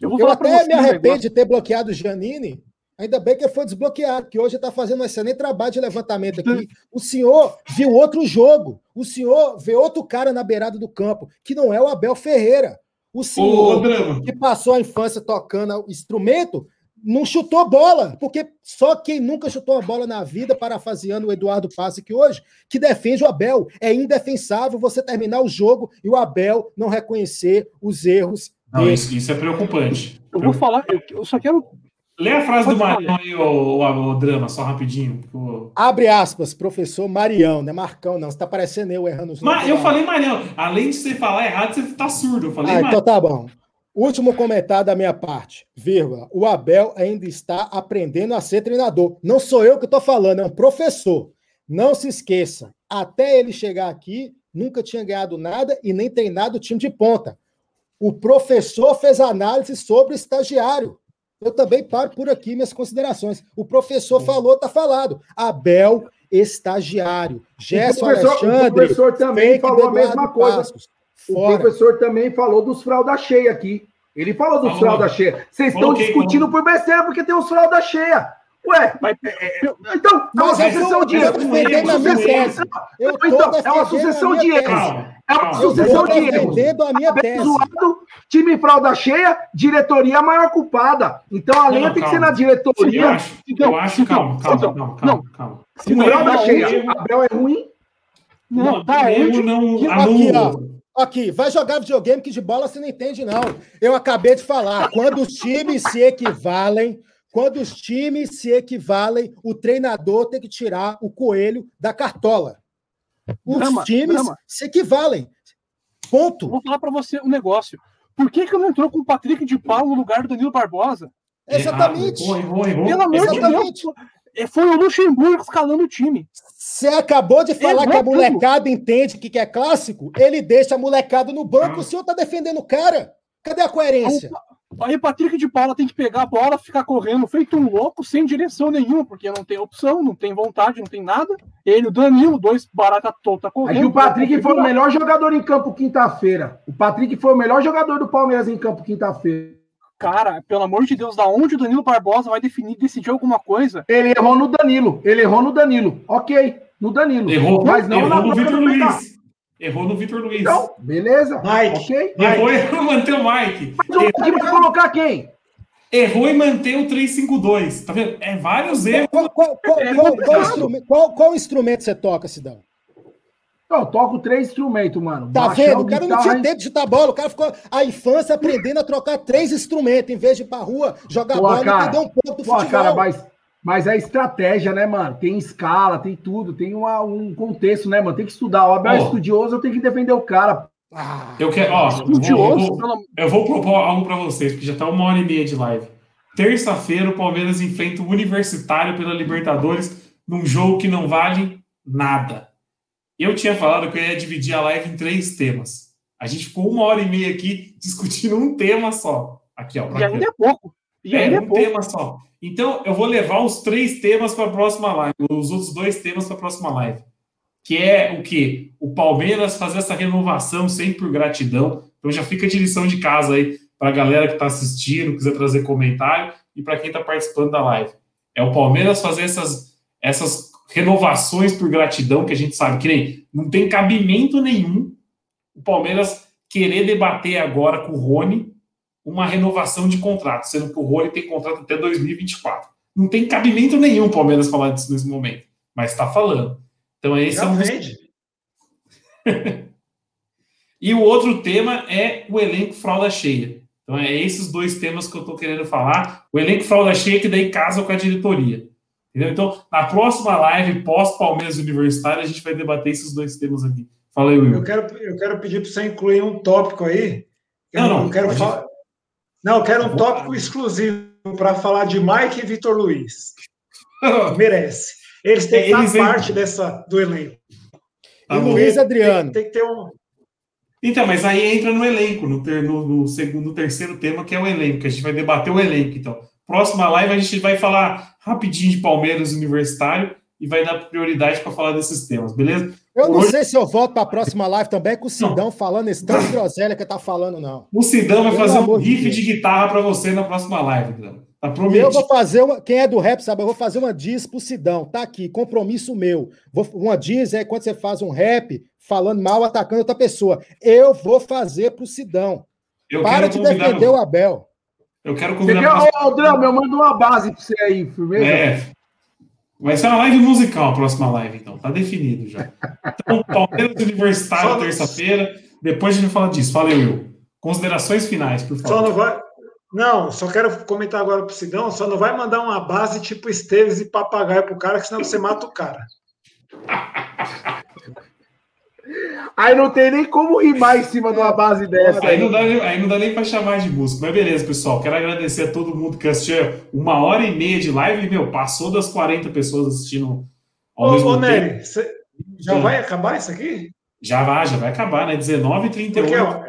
S4: Eu, eu até me arrependo de ter bloqueado o Giannini, Ainda bem que foi desbloqueado, que hoje está fazendo um excelente trabalho de levantamento aqui. O senhor viu outro jogo. O senhor vê outro cara na beirada do campo, que não é o Abel Ferreira. O senhor Ô, que passou a infância tocando instrumento não chutou bola, porque só quem nunca chutou uma bola na vida, parafaseando o Eduardo Passe que hoje, que defende o Abel. É indefensável você terminar o jogo e o Abel não reconhecer os erros.
S2: Não, isso, isso, é preocupante.
S6: Eu vou falar, eu só quero
S2: Lê a frase Pode do Marião aí, o, o, o, drama, só rapidinho. O...
S4: Abre aspas, professor Marião, não é Marcão, não. Você tá parecendo eu errando os
S2: Mas eu falei Marião. Além de você falar errado, você tá surdo. Eu falei
S4: ah, então tá bom. Último comentário da minha parte, vírgula. O Abel ainda está aprendendo a ser treinador. Não sou eu que estou falando, é um professor. Não se esqueça, até ele chegar aqui, nunca tinha ganhado nada e nem treinado o time de ponta. O professor fez análise sobre o estagiário. Eu também paro por aqui minhas considerações. O professor falou, tá falado. Abel, estagiário. Gerson Alexandre.
S7: O professor também falou a mesma coisa. Passos. O professor também falou dos fralda cheia aqui. Ele falou dos fralda cheia. Vocês estão discutindo por besteira porque tem os fralda cheia. Ué, mas, é, é então, é uma sucessão de erros. Então, é uma sucessão de erros. É uma sucessão de erros.
S4: a minha
S7: time fralda cheia, diretoria maior culpada. Então a lenha tem que ser na diretoria.
S2: Eu acho, eu acho calma, calma, calma, calma, calma.
S7: Se fralda cheia, Abel é ruim?
S2: Não, tá erro não
S4: Aqui, ó. Aqui, vai jogar videogame que de bola você não entende, não. Eu acabei de falar. Quando os times se equivalem, quando os times se equivalem, o treinador tem que tirar o coelho da cartola. Os drama, times drama. se equivalem. Ponto.
S6: Vou falar para você um negócio. Por que, que não entrou com o Patrick de Paulo no lugar do Danilo Barbosa?
S4: Exatamente.
S6: Ah, Pelo amor Exatamente. de Deus. É, foi o Luxemburgo escalando o time.
S4: Você acabou de falar que a molecada tudo. entende que é clássico, ele deixa a molecada no banco, ah. o senhor tá defendendo o cara. Cadê a coerência?
S6: Aí o Patrick de Paula tem que pegar a bola, ficar correndo feito um louco, sem direção nenhuma, porque não tem opção, não tem vontade, não tem nada. Ele, o Danilo, dois barata tota correndo. Aí
S7: o Patrick foi o melhor jogador em campo quinta-feira. O Patrick foi o melhor jogador do Palmeiras em campo quinta-feira.
S6: Cara, pelo amor de Deus, da onde o Danilo Barbosa vai definir, decidir alguma coisa?
S7: Ele errou no Danilo. Ele errou no Danilo. Ok, no Danilo.
S2: Errou, mas não errou no Vitor Luiz. Errou no Vitor Luiz. Então,
S7: beleza.
S2: Mike. Ok. Errou em manter o Mike.
S7: Mas o Mike vai colocar quem?
S2: Errou em manter o 352. Tá vendo? É vários erros. Qual, qual,
S4: qual, é qual instrumento, qual, instrumento você toca, Sidão?
S7: Eu toco três instrumentos, mano.
S4: Tá Baixão, vendo? O cara não tinha tempo de chutar bola. O cara ficou a infância aprendendo a trocar três instrumentos. Em vez de ir pra rua, jogar Pô, bola, cara, entender um pouco do Pô, futebol. Cara,
S7: mas mas é estratégia, né, mano? Tem escala, tem tudo, tem uma, um contexto, né, mano? Tem que estudar. O Abel oh. é estudioso, eu tenho que defender o cara.
S2: Ah, eu quero, ó, estudioso, eu vou, eu vou propor algo para vocês, porque já tá uma hora e meia de live. Terça-feira, o Palmeiras enfrenta o Universitário pela Libertadores num jogo que não vale nada. Eu tinha falado que eu ia dividir a live em três temas. A gente ficou uma hora e meia aqui discutindo um tema só. Aqui, ó.
S6: E ainda é pouco.
S2: E é, um tema só. Então, eu vou levar os três temas para a próxima live, os outros dois temas para a próxima live. Que é o que? O Palmeiras fazer essa renovação sempre por gratidão. Então, já fica de lição de casa aí para a galera que está assistindo, quiser trazer comentário, e para quem está participando da live. É o Palmeiras fazer essas, essas renovações por gratidão, que a gente sabe que nem não tem cabimento nenhum o Palmeiras querer debater agora com o Rony uma renovação de contrato, sendo que o Rony tem contrato até 2024. Não tem cabimento nenhum o Palmeiras falar disso nesse momento, mas está falando. Então esse Já é um dos... E o outro tema é o elenco fralda cheia. Então é esses dois temas que eu estou querendo falar. O elenco fralda cheia que daí casa com a diretoria. Entendeu? Então, na próxima live, pós-Palmeiras Universitário, a gente vai debater esses dois temas aqui. Fala aí, Will.
S5: Eu quero, eu quero pedir para você incluir um tópico aí. Eu não, não, quero falar. Não, eu quero um tópico exclusivo para falar de Mike e Vitor Luiz. Merece. Eles têm que Eles parte dessa, do elenco.
S4: Tá e Luiz Adriano.
S5: Tem, tem, que ter um.
S2: Então, mas aí entra no elenco, no, ter, no, no segundo, no terceiro tema, que é o elenco, que a gente vai debater o elenco. Então, próxima live a gente vai falar rapidinho de Palmeiras Universitário e vai dar prioridade para falar desses temas, beleza?
S4: Eu não Hoje... sei se eu volto para a próxima live também com o Sidão não. falando esse tanto de groselha que tá falando, não.
S2: O Sidão vai fazer um riff de, de guitarra para você na próxima live, Tá prometido.
S4: Eu vou fazer uma. Quem é do rap sabe, eu vou fazer uma diz pro Sidão. Tá aqui, compromisso meu. Vou, uma diz é quando você faz um rap falando mal, atacando outra pessoa. Eu vou fazer pro Sidão. Eu Para de defender o Abel.
S2: Eu quero convidar.
S7: Ô, oh, Drama, eu mando uma base para você aí, firmeza? É.
S2: Vai ser uma live musical a próxima live, então. Tá definido já. Então, Palmeiras Universitário, terça-feira. Depois a gente vai falar disso. Fala, Will. Considerações finais, por favor.
S5: Só não vai. Não, só quero comentar agora pro Sidão, só não vai mandar uma base tipo Esteves e papagaio pro cara, que senão você mata o cara.
S7: Aí não tem nem como rimar em cima de uma base dessa.
S2: Aí, não dá, aí não dá nem para chamar de música. Mas beleza, pessoal. Quero agradecer a todo mundo que assistiu uma hora e meia de live. Meu, passou das 40 pessoas assistindo
S5: ao ô, mesmo ô, tempo. Nery, já Sim. vai acabar isso aqui?
S2: Já vai, já vai acabar, né? 19h38. Porque, ó,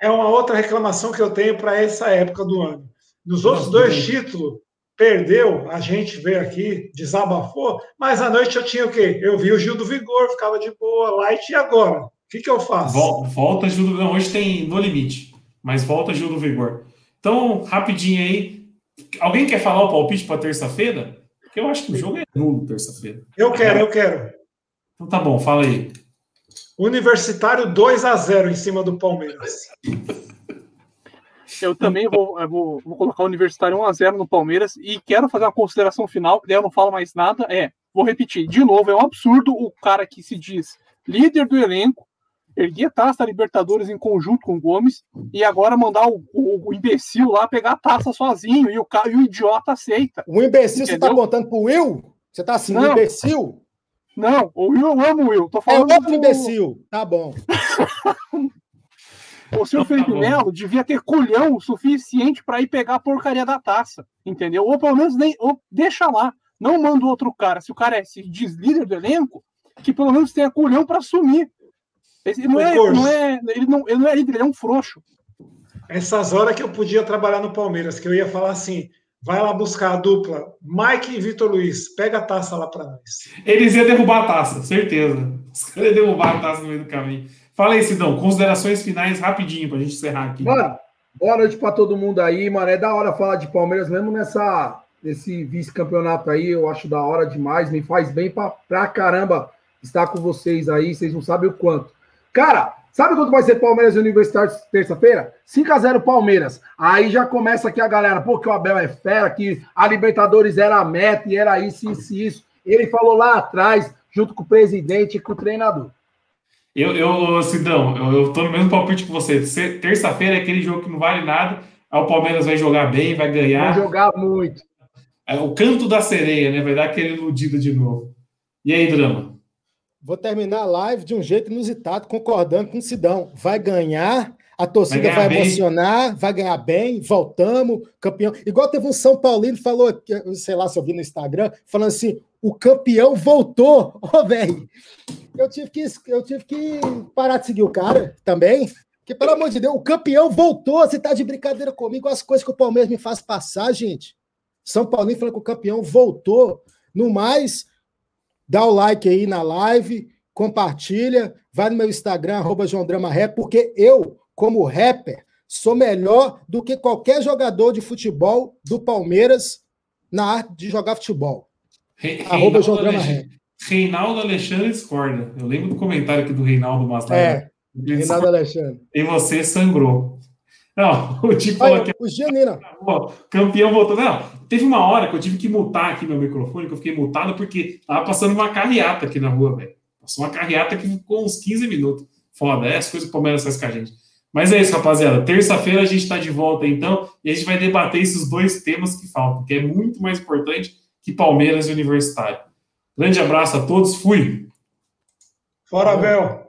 S5: é uma outra reclamação que eu tenho para essa época do ano. Nos outros Nossa, dois títulos, perdeu, a gente veio aqui, desabafou, mas à noite eu tinha o quê? Eu vi o Gil do Vigor, ficava de boa, light, e agora? O que, que eu faço?
S2: Volta, volta Gil do Vigor. Hoje tem no limite, mas volta Gil do Vigor. Então, rapidinho aí. Alguém quer falar o palpite para terça-feira? Porque eu acho que o jogo é nulo terça-feira.
S5: Eu quero, eu quero.
S2: Então tá bom, fala aí.
S5: Universitário 2 a 0 em cima do Palmeiras.
S6: Eu também vou, eu vou, vou, colocar o Universitário 1x0 no Palmeiras e quero fazer uma consideração final, que daí eu não falo mais nada. É, vou repetir, de novo, é um absurdo o cara que se diz líder do elenco, erguer a taça Libertadores em conjunto com o Gomes e agora mandar o, o, o imbecil lá pegar a taça sozinho e o, e o idiota aceita.
S4: O imbecil entendeu? você tá contando pro Will? Você tá assim, não. imbecil?
S6: Não, o Will, eu amo o Will. Tô falando
S4: é outro do... imbecil. Tá bom.
S6: o seu tá Felipe Melo devia ter culhão o suficiente para ir pegar a porcaria da taça, entendeu? Ou pelo menos nem, ou deixa lá. Não manda outro cara. Se o cara é, se diz líder do elenco, que pelo menos tenha culhão para assumir. Ele não, é, não é, ele, não, ele não é líder, ele é um frouxo.
S5: Essas horas que eu podia trabalhar no Palmeiras, que eu ia falar assim: vai lá buscar a dupla Mike e Vitor Luiz, pega a taça lá para nós.
S2: Eles iam derrubar a taça, certeza. Os caras iam derrubar a taça no meio do caminho. Fala aí, Sidão, considerações finais rapidinho para a gente encerrar aqui.
S7: Mano, boa noite para todo mundo aí, mano. É da hora falar de Palmeiras, mesmo nessa, nesse vice-campeonato aí, eu acho da hora demais, me faz bem pra, pra caramba estar com vocês aí, vocês não sabem o quanto. Cara, sabe quanto vai ser Palmeiras e Universitário terça-feira? 5x0 Palmeiras. Aí já começa aqui a galera, pô, que o Abel é fera, que a Libertadores era a meta e era isso, isso, isso. Ele falou lá atrás, junto com o presidente e com o treinador.
S2: Eu, eu Sidão, eu, eu tô no mesmo palpite que você. Terça-feira é aquele jogo que não vale nada. Aí o Palmeiras vai jogar bem, vai ganhar.
S7: Vai jogar muito.
S2: É o canto da sereia, né? Vai dar aquele iludido de novo. E aí, Drama?
S4: Vou terminar a live de um jeito inusitado, concordando com o Sidão. Vai ganhar, a torcida vai, vai emocionar, vai ganhar bem, voltamos, campeão. Igual teve um São Paulino falou, sei lá se eu vi no Instagram, falando assim: o campeão voltou. Ô, oh, velho, eu tive que eu tive que parar de seguir o cara também. Porque, pelo amor de Deus, o campeão voltou. Você tá de brincadeira comigo, as coisas que o Palmeiras me faz passar, gente. São Paulino falando que o campeão voltou. No mais, dá o like aí na live, compartilha, vai no meu Instagram, arroba João Drama Rap, porque eu, como rapper, sou melhor do que qualquer jogador de futebol do Palmeiras na arte de jogar futebol.
S2: Re arroba João Drama Rap. Reinaldo Alexandre discorda. Eu lembro do comentário aqui do Reinaldo Mastar.
S4: É, Reinaldo Alexandre.
S2: E você sangrou. Não, o Tico falou que.
S4: O Gianina.
S2: Campeão voltou. Não, teve uma hora que eu tive que mutar aqui meu microfone, que eu fiquei mutado porque tava passando uma carreata aqui na rua, velho. Passou uma carreata que ficou uns 15 minutos. Foda, é as coisas que o Palmeiras faz com a gente. Mas é isso, rapaziada. Terça-feira a gente está de volta, então, e a gente vai debater esses dois temas que faltam, que é muito mais importante que Palmeiras e Universitário. Grande abraço a todos, fui.
S5: Fora, Bel.